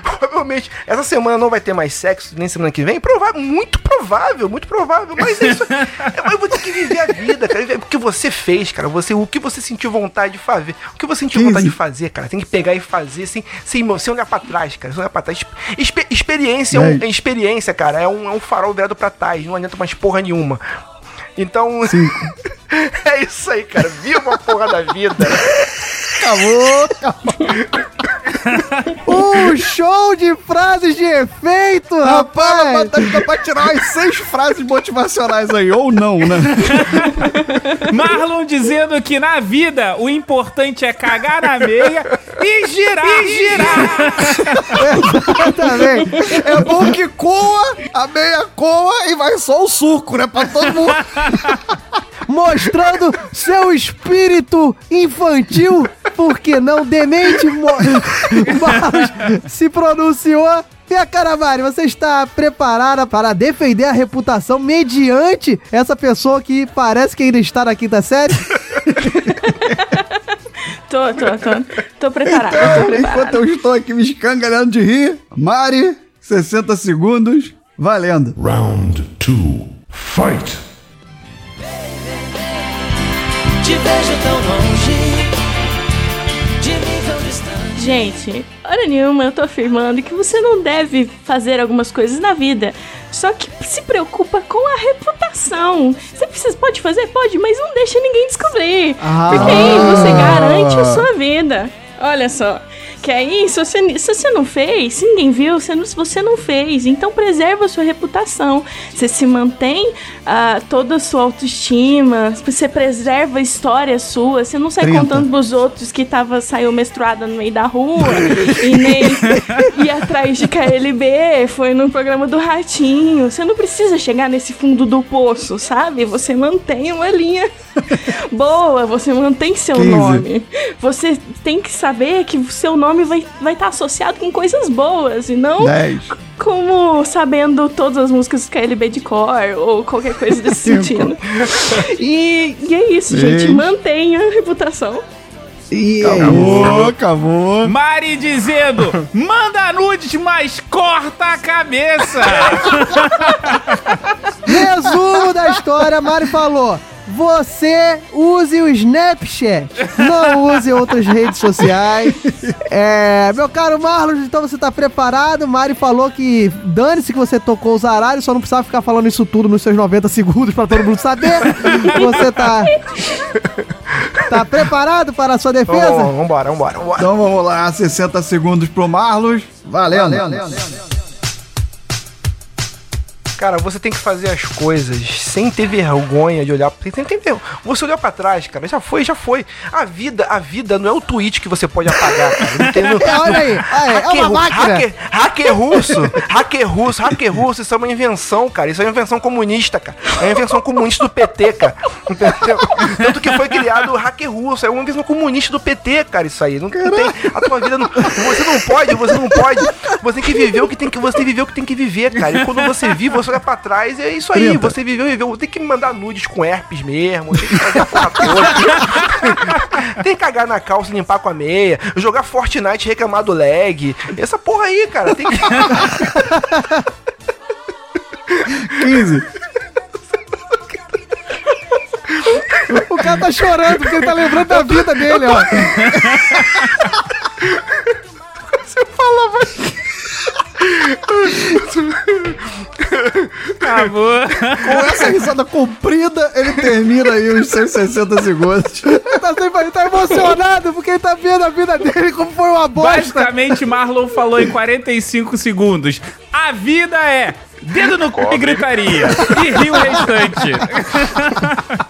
Provavelmente. Essa semana não vai ter mais sexo, nem semana que vem. Provável, muito provável, muito provável. Mas é isso. Eu, eu vou ter que viver a vida, cara. O que você fez, cara. Você, o que você sentiu vontade de fazer. O que você sentiu vontade de fazer, cara. Tem que pegar e fazer sem, sem, sem olhar pra trás, cara. Sem olhar pra trás. Expe- experiência é, um- experiência, cara. É um, é um farol virado pra trás. Não adianta mais porra nenhuma. Então. <laughs> é isso aí, cara. Viva a porra da vida. Acabou, <laughs> Um show de frases de efeito, Rapaz, rapaz. tá pra tirar umas seis frases motivacionais aí, ou não, né? <laughs> Marlon dizendo que na vida o importante é cagar na meia e girar. E girar. Exatamente. É bom que coa, a meia coa e vai só o suco, né? Pra todo mundo. <laughs> Mostrando seu espírito infantil, porque não demente. Mo... <laughs> Se pronunciou. E a Caravari, você está preparada para defender a reputação mediante essa pessoa que parece que ainda está na quinta série? <laughs> Tô, tô, tô. Tô preparada, tô Então, preparada. enquanto eu estou aqui me escangalhando de rir, Mari, 60 segundos, valendo. Round 2. Fight! Te vejo tão longe, de mim tão distante. Gente, hora nenhuma eu tô afirmando que você não deve fazer algumas coisas na vida. Só que se preocupa com a reputação. Você precisa, pode fazer? Pode, mas não deixa ninguém descobrir. Ah. Porque aí você garante a sua vida. Olha só. Que aí, se você, se você não fez, se ninguém viu, você não, você não fez. Então preserva a sua reputação. Você se mantém ah, toda a sua autoestima. Você preserva a história sua. Você não sai 30. contando pros outros que tava, saiu menstruada no meio da rua. e nem <laughs> ia atrás de KLB. Foi no programa do Ratinho. Você não precisa chegar nesse fundo do poço, sabe? Você mantém uma linha <laughs> boa. Você mantém seu 15. nome. Você tem que saber que o seu nome vai estar vai tá associado com coisas boas e não 10. como sabendo todas as músicas do KLB de cor ou qualquer coisa desse <laughs> sentido. E, e é isso, gente. Seis. Mantenha a reputação. Acabou, acabou. Mari dizendo: manda nudes, mas corta a cabeça. <laughs> Resumo da história, Mari falou. Você use o Snapchat, não use outras redes sociais. É, meu caro Marlos, então você tá preparado? Mari falou que dane-se que você tocou os aralhos, só não precisava ficar falando isso tudo nos seus 90 segundos pra todo mundo saber. Você tá tá preparado para a sua defesa? Vamos, vambora, vambora, vambora. Então vamos lá, 60 segundos pro Marlos. Valendo. Cara, você tem que fazer as coisas sem ter vergonha de olhar. Tem, tem, tem. Você olhou pra trás, cara, já foi, já foi. A vida, a vida não é o tweet que você pode apagar, cara. Não tem, <laughs> não, É, olha aí. <laughs> Ah, é, é uma máquina. Hacker, hacker russo, hacker russo, hacker russo, isso é uma invenção, cara. Isso é uma invenção comunista, cara. É uma invenção comunista do PT, cara. Entendeu? Tanto que foi criado o hacker russo, é uma invenção comunista do PT, cara, isso aí. Não, não tem. A tua vida não. Você não pode, você não pode. Você tem que viver o que tem que. Você viver o que tem que viver, cara. E quando você vive, você olha pra trás, é isso aí. Você viveu, viveu. Tem que mandar nudes com herpes mesmo, tem que fazer a porra toda. <laughs> tem que cagar na calça, limpar com a meia, jogar Fortnite e reclamar do lag. Essa porra aí, cara, tem que. 15. O cara tá chorando porque ele tá lembrando da vida dele, ó. <laughs> Você falava. Acabou. Com essa risada comprida, ele termina aí os 160 segundos. Ele tá, sempre, tá emocionado porque ele tá vendo a vida dele como foi uma bosta. Basicamente, Marlon falou em 45 segundos. A vida é dedo no cu e gritaria. E rio o restante.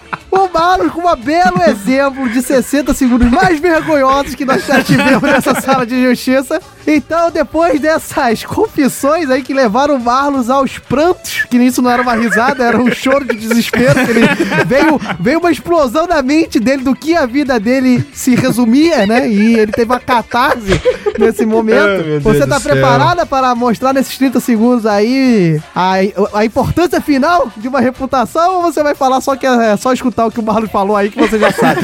<laughs> O Marlos com um belo exemplo de 60 segundos mais vergonhosos que nós já tivemos nessa sala de justiça. Então, depois dessas confissões aí que levaram o Marlos aos prantos, que isso não era uma risada, era um choro de desespero, que ele veio, veio uma explosão na mente dele do que a vida dele se resumia, né? E ele teve uma catarse nesse momento. Deus Você tá preparada para mostrar nesses 30 segundos aí a, a importância final de uma reputação ou você vai falar só que é só escutar o que o Marlos falou aí que você já sabe?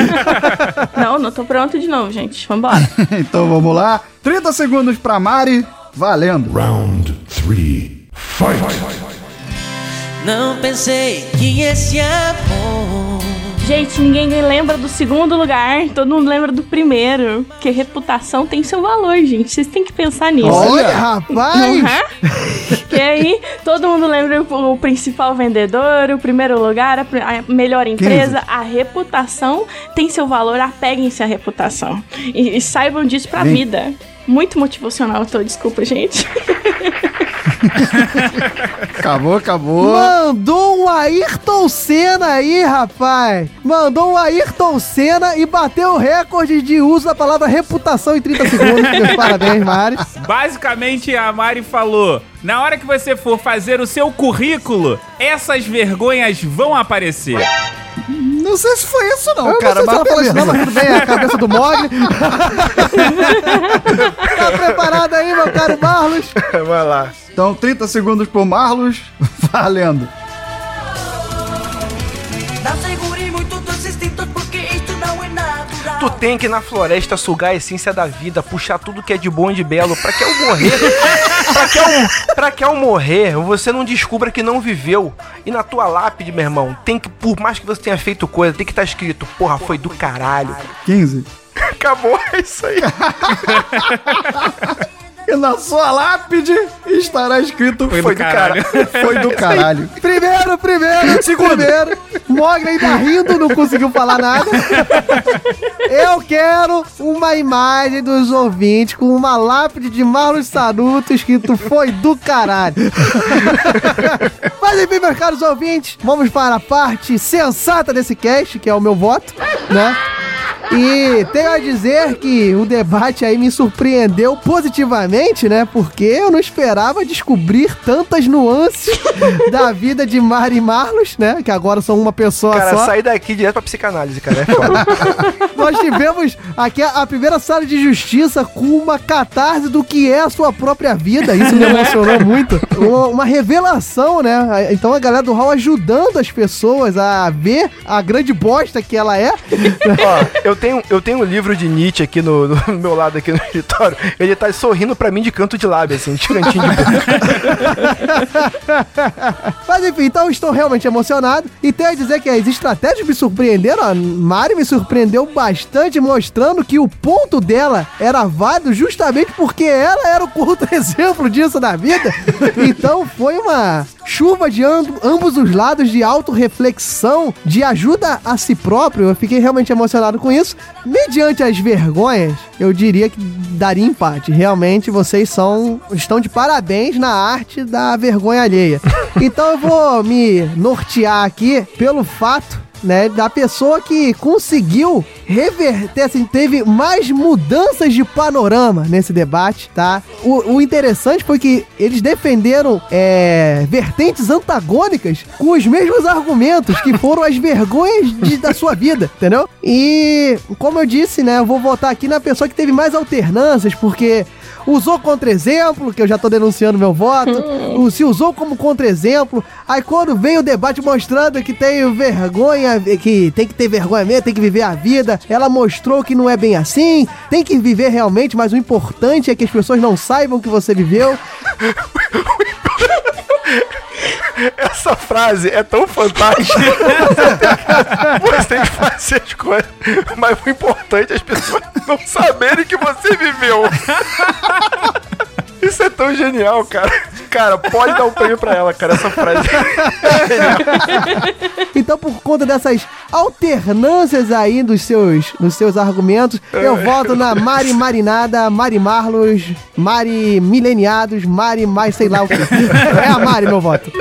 <laughs> Não, não tô pronto de novo, gente. Vambora. <laughs> então vamos lá. 30 segundos pra Mari. Valendo. Round 3. Fight. Não pensei que esse amor. Gente, ninguém lembra do segundo lugar, todo mundo lembra do primeiro. Porque reputação tem seu valor, gente. Vocês têm que pensar nisso. Olha, rapaz! É? que aí todo mundo lembra o, principal vendedor, o primeiro lugar, a, melhor empresa. A reputação tem seu valor, apeguem-se à reputação. E, e saibam disso pra Vem. vida. Muito motivacional, tô, desculpa, gente. <laughs> <laughs> Acabou, acabou. Mandou um Ayrton Senna aí, rapaz! Mandou um Ayrton Senna e bateu o recorde de uso da palavra reputação em 30 segundos. <laughs> Parabéns, Mari. Basicamente, a Mari falou: na hora que você for fazer o seu currículo, essas vergonhas vão aparecer. Não sei se foi isso não, Eu cara, não sei se mas ela falou isso não, mas beleza. tudo bem, é a cabeça do Mogli. <laughs> tá preparado aí, meu caro Marlos? Vai lá. Então, 30 segundos pro Marlos. <laughs> Valendo. Tu tem que ir na floresta sugar a essência da vida, puxar tudo que é de bom e de belo, pra que ao morrer. pra, que ao, pra que ao morrer você não descubra que não viveu. E na tua lápide, meu irmão, tem que, por mais que você tenha feito coisa, tem que estar escrito, porra, foi do caralho. 15. <laughs> Acabou, é isso aí. <laughs> <laughs> E na sua lápide estará escrito Foi do caralho. <laughs> Foi do caralho. <laughs> Primeiro, primeiro, primeiro. Mogli ainda rindo, não conseguiu falar nada. Eu quero uma imagem dos ouvintes com uma lápide de Marlos Sanuto escrito Foi do caralho. Mas enfim, meus caros ouvintes, vamos para a parte sensata desse cast, que é o meu voto, né? E tenho a dizer que o debate aí me surpreendeu positivamente, né? Porque eu não esperava descobrir tantas nuances <laughs> da vida de Mari Marlos, né? Que agora são uma pessoa Cara, só. sair daqui direto pra psicanálise, cara. É foda. <laughs> Nós tivemos aqui a, primeira sala de justiça com uma catarse do que é a sua própria vida. Isso me emocionou <laughs> muito. Uma, uma revelação, né? Então a galera do Hall ajudando as pessoas a ver a grande bosta que ela é. Ó, eu tenho, eu tenho um livro de Nietzsche aqui no, no <laughs> meu lado, aqui no escritório. Ele tá sorrindo pra mim de canto de lábio, assim, de cantinho de. <laughs> Mas enfim, então estou realmente emocionado. E tenho a dizer que as estratégias me surpreenderam. A Mari me surpreendeu bastante, mostrando que o ponto dela era válido justamente porque ela era o contra-exemplo <laughs> disso na vida. Então foi uma chuva de amb- ambos os lados de autorreflexão, de ajuda a si próprio. Eu fiquei realmente emocionado com isso. mediante as vergonhas, eu diria que daria empate. Realmente vocês são estão de parabéns na arte da vergonha alheia. <laughs> Então eu vou me nortear aqui pelo fato né, da pessoa que conseguiu reverter, assim, teve mais mudanças de panorama nesse debate, tá? O, o interessante foi que eles defenderam é, vertentes antagônicas com os mesmos argumentos, que foram as vergonhas de- da sua vida, entendeu? E, como eu disse, né, eu vou votar aqui na pessoa que teve mais alternâncias, porque usou contra-exemplo, que eu já tô denunciando meu voto, o- se usou como contra-exemplo, aí quando veio o debate mostrando que tem vergonha, que tem que ter vergonha mesmo, tem que viver a vida, ela mostrou que não é bem assim, tem que viver realmente, mas o importante é que as pessoas não saibam que você viveu. <laughs> Essa frase é tão fantástica. <laughs> Você tem que fazer as coisas. Mas o importante é as pessoas não saberem que você viveu. <laughs> Isso é tão genial, cara. Cara, pode dar um prêmio pra ela, cara, essa frase. <laughs> Então, por conta dessas alternâncias aí dos seus, dos seus argumentos, eu voto na Mari Marinada, Mari Marlos, Mari Mileniados, Mari mais sei lá o que. É a Mari meu voto. <laughs>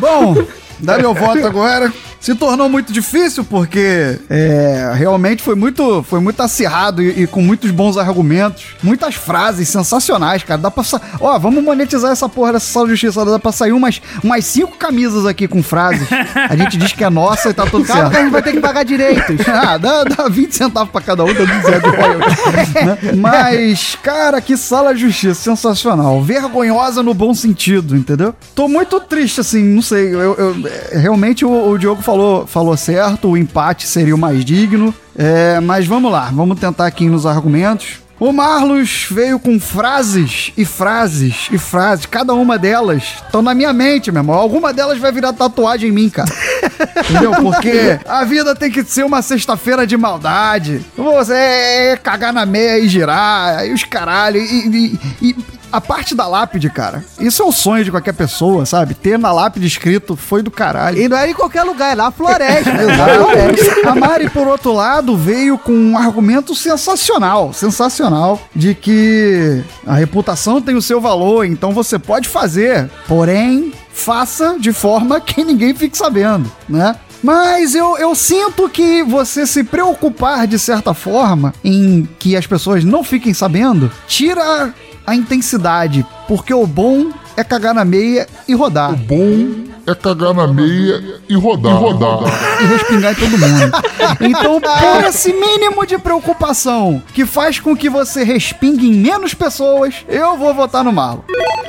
Bom, dá meu voto agora. Se tornou muito difícil porque é, realmente foi muito, foi muito acirrado e, e com muitos bons argumentos, muitas frases sensacionais, cara. Dá pra sa... Ó, vamos monetizar essa porra dessa sala de justiça. Dá pra sair umas, umas cinco camisas aqui com frases. A gente diz que é nossa e tá tudo Calma certo. que a gente vai ter que pagar direitos. <laughs> ah, dá, dá 20 centavos pra cada um, dá 20 de royalties, né? Mas, cara, que sala de justiça, sensacional. Vergonhosa no bom sentido, entendeu? Tô muito triste, assim, não sei. Eu, eu- realmente o, o Diogo falou, falou certo, o empate seria o mais digno. É, mas vamos lá, vamos tentar aqui nos argumentos. O Marlos veio com frases e frases e frases. Cada uma delas estão na minha mente, meu irmão. Alguma delas vai virar tatuagem em mim, cara. <laughs> Entendeu? Porque a vida tem que ser uma sexta-feira de maldade. Você é cagar na meia e girar, e os caralho. E, e- e a parte da lápide, cara, isso é o sonho de qualquer pessoa, sabe? Ter na lápide escrito foi do caralho. E não é em qualquer lugar, é na floresta. <laughs> Exato. A Mari, por outro lado, veio com um argumento sensacional, sensacional, de que a reputação tem o seu valor, então você pode fazer, porém, faça de forma que ninguém fique sabendo, né? Mas eu, eu sinto que você se preocupar de certa forma em que as pessoas não fiquem sabendo, tira a intensidade, porque o bom é cagar na meia e rodar. O bom é cagar na meia e rodar. E rodar. e respingar em todo mundo. <laughs> Então, por esse mínimo de preocupação que faz com que você respingue em menos pessoas, eu vou votar no Marlon.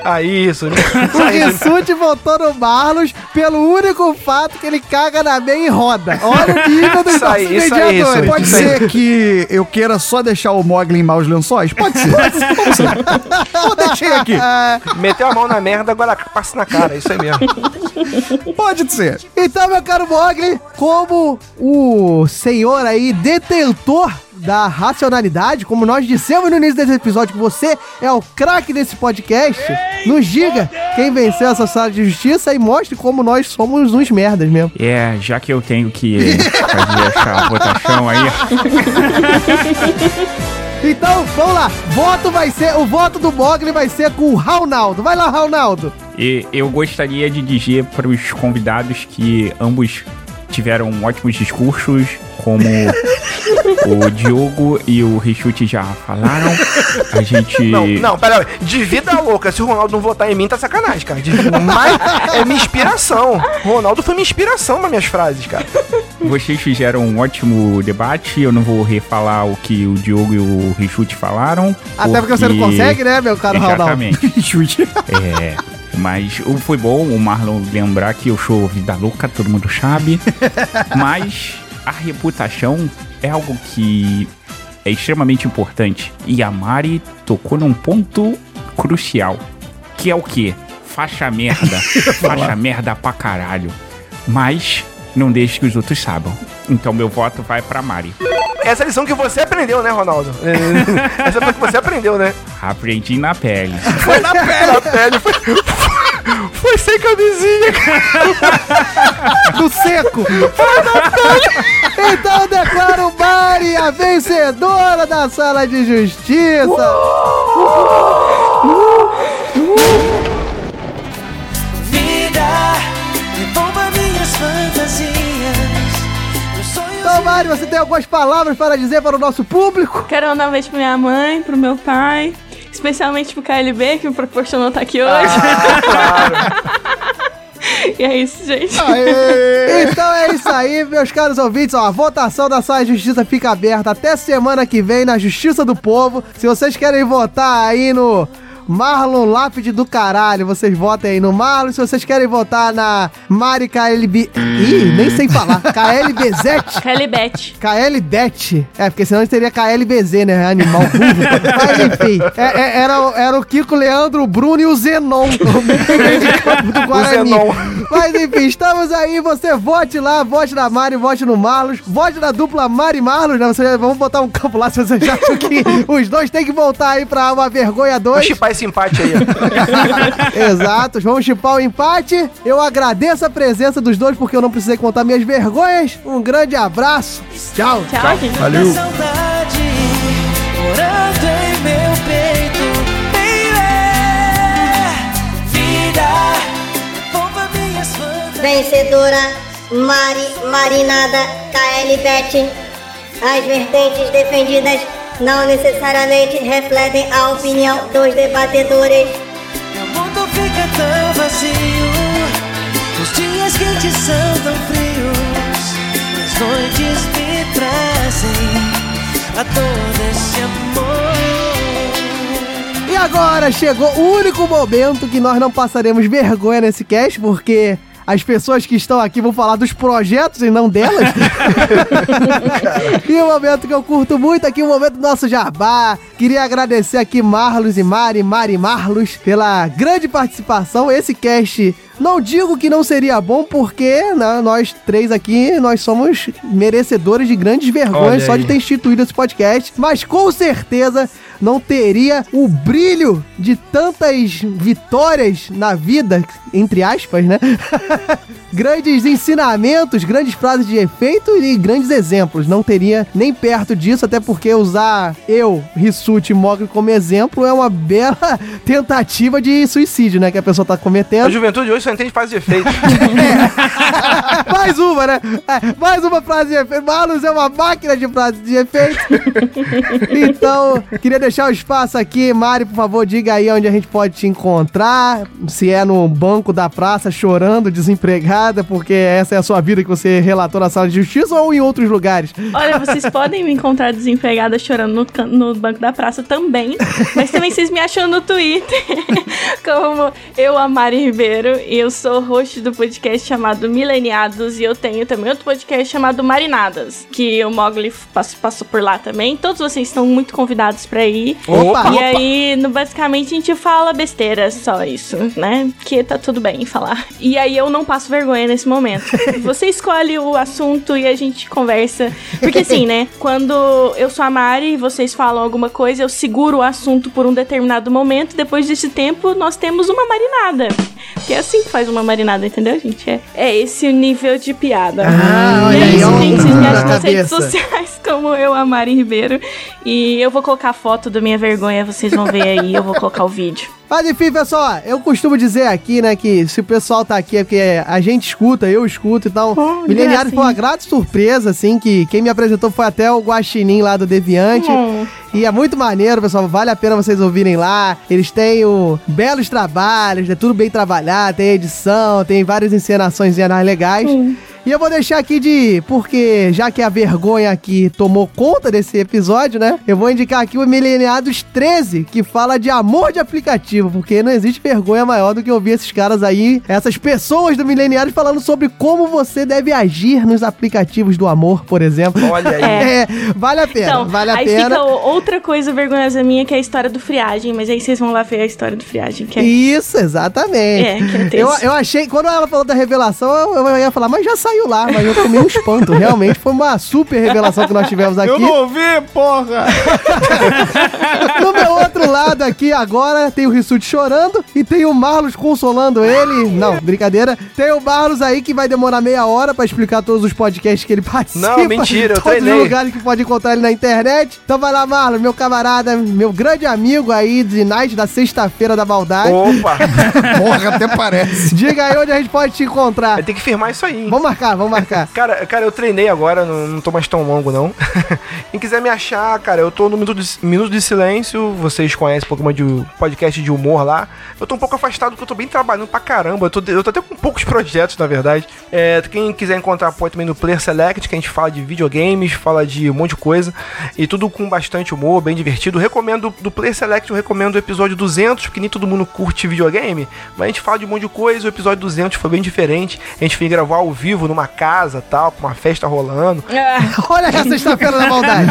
Ah, isso. <laughs> O Rissuti votou no Marlos pelo único fato que ele caga na meia e roda. Olha o nível dos aí, nossos isso aí, aí. Pode ser que eu queira só deixar o Mogli em maus lençóis? Pode ser. <laughs> Pode ser. Eu deixei aqui. Meteu a mão na merda, agora passa na cara. Isso aí mesmo. <laughs> Pode ser. Então, meu caro Mogli, como o senhor aí, detentor da racionalidade, como nós dissemos no início desse episódio, que você é o craque desse podcast, nos diga quem venceu essa sala de justiça e mostre como nós somos uns merdas mesmo. É, já que eu tenho que <laughs> fazer essa votação aí, <laughs> Então, vamos lá. Voto vai ser, o voto do Mogli vai ser com o Ronaldo. Vai lá, Ronaldo. e eu gostaria de dizer para os convidados que ambos tiveram ótimos discursos, como o Diogo e o Richute já falaram. A gente. Não, não, pera. De vida louca, se o Ronaldo não votar em mim, tá sacanagem, cara. De- Mas é minha inspiração. O Ronaldo foi minha inspiração nas minhas frases, cara. Vocês fizeram um ótimo debate. Eu não vou refalar o que o Diogo e o Richute falaram. Até porque você não consegue, né, meu caro Ronaldo? Exatamente. <laughs> É. Mas o- foi bom o Marlon lembrar que eu sou vida louca, todo mundo sabe. <laughs> Mas a reputação é algo que é extremamente importante. E a Mari tocou num ponto crucial. Que é o quê? Faixa merda. <laughs> Faixa merda pra caralho. Mas não deixe que os outros saibam. Então meu voto vai pra Mari. Essa é a lição que você aprendeu, né, Ronaldo? É, <laughs> Essa foi que você aprendeu, né? Aprendi na pele. Foi na pele. na pele. Foi, Foi sem camisinha, cara. No seco. Então eu declaro Mari a vencedora da sala de justiça. Vida, Mari, você tem algumas palavras para dizer para o nosso público? Quero mandar um beijo pra minha mãe, pro meu pai, especialmente pro KLB, que me proporcionou estar aqui hoje. <laughs> e é isso, gente. <laughs> Então é isso aí, meus caros ouvintes. Ó, a votação da Sala de Justiça fica aberta até semana que vem na Justiça do Povo. Se vocês querem votar aí no Marlon Lápide do caralho, vocês votem aí no Marlon. Se vocês querem votar na Mari KLB. Ih, nem sei falar. <laughs> KLBZ. KLBet. KLBet. É, porque senão teria KLBZ, né? Animal burro. Mas enfim, é- é- era, o- era o Kiko, Leandro, o Bruno e o Zenon. <laughs> O do Guarani. Zenon. Mas enfim, estamos aí. Você vote lá, vote na Mari, vote no Marlos, vote na dupla Mari e Marlos, né? Vamos botar um campo lá se você já acham que <laughs> os dois têm que voltar aí pra uma vergonha Vou dois. chipar esse empate aí. <laughs> Exato, vamos chipar o empate. Eu agradeço a presença dos dois porque eu não precisei contar minhas vergonhas. Um grande abraço. Tchau. Tchau, gente. Valeu. Vencedora Mari Marinada KL Bet. As vertentes defendidas não necessariamente refletem a opinião dos debatedores. Meu mundo fica tão vazio. Os dias quentes são tão frios. As noites me trazem a dor desse amor. E agora chegou o único momento que nós não passaremos vergonha nesse cast, porque as pessoas que estão aqui vão falar dos projetos e não delas. <laughs> e o momento que eu curto muito aqui, o momento do nosso jabá. Queria agradecer aqui Marlos e Mari, Mari e Marlos, pela grande participação. Esse cast não digo que não seria bom, porque né, nós três aqui, nós somos merecedores de grandes vergonhas só de ter instituído esse podcast. Mas com certeza não teria o brilho de tantas vitórias na vida, entre aspas, né? <laughs> grandes ensinamentos, grandes frases de efeito e grandes exemplos. Não teria nem perto disso, até porque usar eu, Rissuti e Mogli como exemplo é uma bela <laughs> tentativa de suicídio, né? Que a pessoa tá A cometendo. juventude hoje só entende fase de efeito. <laughs> mais uma, né? É, mais uma frase de efeito. Malus é uma máquina de frases de efeito. então, queria deixar o espaço aqui. Mari, por favor, diga aí onde a gente pode te encontrar. Se é no banco da praça chorando, desempregada, porque essa é a sua vida que você relatou na sala de justiça ou em outros lugares. Olha, <laughs> vocês podem me encontrar desempregada chorando no, no banco da praça também. Mas também vocês me acham no Twitter. <laughs> Como eu, a Mari Ribeiro. E eu sou host do podcast chamado Mileniados. E eu tenho também outro podcast chamado Marinadas. Que o Mogli passou, passou por lá também. Todos vocês estão muito convidados pra ir. Opa! E aí, no, basicamente, a gente fala besteira, só isso, né? Que tá tudo bem falar. E aí eu não passo vergonha nesse momento. <laughs> Você escolhe o assunto e a gente conversa. Porque assim, né? Quando eu sou a Mari e vocês falam alguma coisa, eu seguro o assunto por um determinado momento. Depois desse tempo, nós temos uma marinada. Que é assim que faz uma marinada, entendeu, gente? É, é esse o nível de piada. Ah, olha é aí, gente. Vocês me na acham nas redes sociais <laughs> como eu, a Mari Ribeiro. E eu vou colocar a foto da minha vergonha, vocês vão ver aí. Eu vou colocar o vídeo. Mas enfim, pessoal, eu costumo dizer aqui, né, que se o pessoal tá aqui é porque a gente escuta, eu escuto, então, Oh, Mileniário gracinha. foi uma grata surpresa, assim, que quem me apresentou foi até o Guaxinim lá do Deviante. Oh. E é muito maneiro, pessoal, vale a pena vocês ouvirem lá. Eles têm o, belos trabalhos, é tudo bem trabalhado, tem edição, tem várias encenações legais. E eu vou deixar aqui de. Porque já que a vergonha aqui tomou conta desse episódio, né? Eu vou indicar aqui o Mileniados 13, que fala de amor de aplicativo. Porque não existe vergonha maior do que ouvir esses caras aí, essas pessoas do Mileniados falando sobre como você deve agir nos aplicativos do amor, por exemplo. Olha aí. É, vale a pena, Então, vale a aí pena. fica outra coisa vergonhosa minha, que é a história do friagem. Mas aí vocês vão lá ver a história do friagem, que é... Isso, exatamente. É, que é eu, eu achei, quando ela falou da revelação, eu, eu ia falar, mas já saiu saiu lá, mas eu tomei um espanto. Realmente foi uma super revelação que nós tivemos aqui. Eu não ouvi, porra! <laughs> No meu outro lado aqui agora tem o Rissuti chorando e tem o Marlos consolando ele. Não, brincadeira. Tem o Marlos aí que vai demorar meia hora pra explicar todos os podcasts que ele participa. Não, mentira, eu Todos os treinei. lugares que pode encontrar ele na internet. Então vai lá, Marlos, meu camarada, meu grande amigo aí de Night da sexta-feira da maldade. Opa! <laughs> Porra, até parece. Diga aí onde a gente pode te encontrar. Vai ter que firmar isso aí. hein? Vamos marcar, vamos marcar. <laughs> Cara, cara, eu treinei agora, não, não tô mais tão longo, não. <laughs> Quem quiser me achar, cara, eu tô no Minuto de, Minuto de Silêncio. Vocês conhecem um pouco de podcast de humor lá. Eu tô um pouco afastado porque eu tô bem trabalhando pra caramba. Eu tô, eu tô até com poucos projetos, na verdade. É, quem quiser encontrar apoio também no Player Select, que a gente fala de videogames, fala de um monte de coisa. E tudo com bastante humor, bem divertido. Recomendo do Player Select, eu recomendo o episódio 200, porque nem todo mundo curte videogame. Mas a gente fala de um monte de coisa. O episódio 200 foi bem diferente. A gente fez gravar ao vivo numa casa tal, com uma festa rolando. <laughs> Olha a sexta-feira da maldade.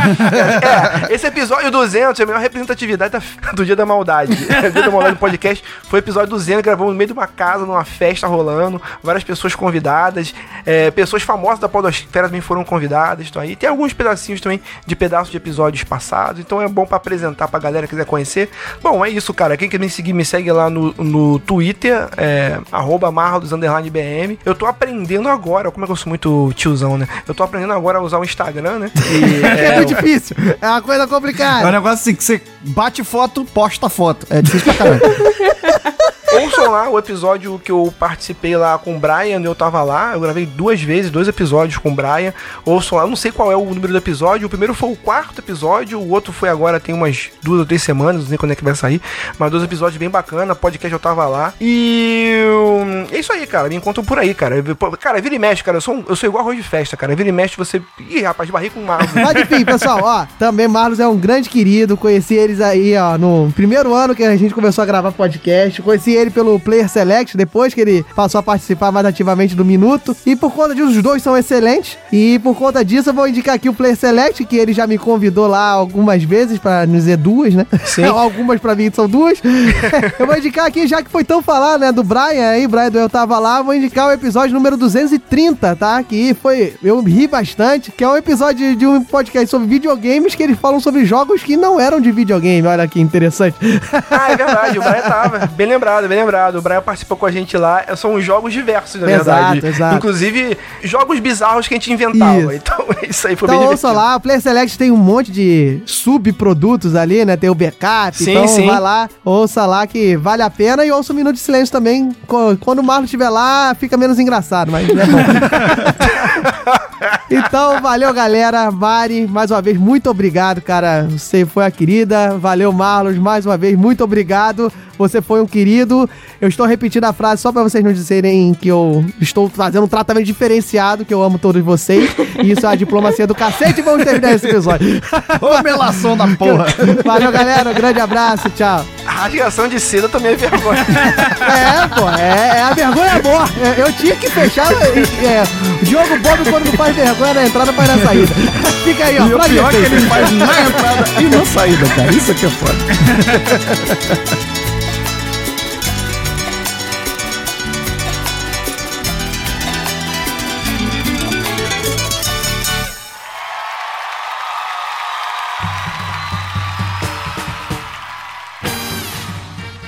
É, esse episódio 200 é a melhor representatividade da- do Dia da Maldade. O <laughs> Dia da Maldade do podcast foi o episódio 200, gravamos no meio de uma casa, numa festa rolando, várias pessoas convidadas, é, pessoas famosas da podosfera também foram convidadas, estão aí. Tem alguns pedacinhos também de pedaços de episódios passados, então é bom pra apresentar pra galera que quiser conhecer. Bom, é isso, cara. Quem quer me seguir, me segue lá no, no Twitter, é, arroba marlos, underline BM. Eu tô aprendendo agora, como é que eu sou muito tiozão, né? Eu tô aprendendo agora a usar o Instagram, né? <laughs> E, É, muito difícil. É uma coisa É um complicada. negócio assim que você bate foto, posta foto. É difícil pra caramba. <laughs> Ouçam lá o episódio que eu participei lá com o Brian, eu tava lá, eu gravei duas vezes, dois episódios com o Brian. Ouçam lá, eu não sei qual é o número do episódio. O primeiro foi o quarto episódio, o outro foi agora, tem umas duas ou três semanas, não sei quando é que vai sair. Mas dois episódios bem bacana, podcast eu tava lá. E hum, é isso aí, cara. Me encontram por aí, cara. Cara, vira e mexe, cara. Eu sou, um- eu sou igual arroz de festa, cara. Vira e mexe, você. Ih, rapaz, barri com marro. Mas enfim, pessoal, ó, também Marlos é um grande querido. Conheci eles aí, ó, no primeiro ano que a gente começou a gravar podcast. Conheci ele pelo Player Select, depois que ele passou a participar mais ativamente do Minuto. E por conta disso, os dois são excelentes. E por conta disso, eu vou indicar aqui o Player Select, que ele já me convidou lá algumas vezes, pra não dizer duas, né? Sim. <laughs> algumas pra mim são duas. <laughs> eu vou indicar aqui, já que foi tão falado, né, do Brian aí, Brian do Eu Tava Lá, vou indicar o episódio número 230, tá? Que foi, eu ri bastante, que é um episódio de um podcast sobre videogames que eles falam sobre jogos que não eram de videogame, olha que interessante. <laughs> Ah, é verdade, o Brian tava. Bem lembrado, bem lembrado. O Brian participou com a gente lá. São jogos diversos, na Exato, verdade. exato. Inclusive, jogos bizarros que a gente inventava. Isso. Então, <laughs> isso aí foi Então bem ouça divertido. lá, o Player Select tem um monte de subprodutos ali, né? Tem o backup, Sim, então sim. vai lá, ouça lá que vale a pena e ouça o Minuto de Silêncio também. Quando o Marlon estiver lá, fica menos engraçado, mas é bom. <laughs> então, valeu, galera. Mari, mais uma vez, muito obrigado, cara. Você foi a querida. Valeu, Marlos, mais uma vez, muito obrigado. Você foi um querido. Eu estou repetindo a frase só pra vocês não dizerem que eu estou fazendo um tratamento diferenciado, que eu amo todos vocês. E isso é a diplomacia do cacete. Vamos terminar esse episódio. Ô, melação da porra. Valeu, galera. Um grande abraço. Tchau. Rasgação de seda também é vergonha. É, pô, é, é a vergonha amor. É, eu tinha que fechar. É, o Diogo Bob, quando não faz vergonha na entrada, faz na saída. <laughs> Fica aí, ó. E o pior é que ele faz na <laughs> entrada e na saída, cara. Isso aqui é foda.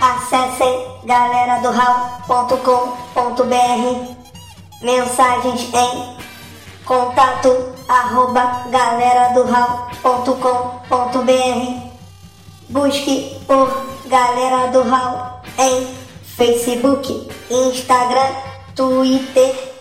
Acessem galeradoral.com.br Mensagens em contato arroba galeradoral.com.br Busque por Galera do Hall em Facebook, Instagram, Twitter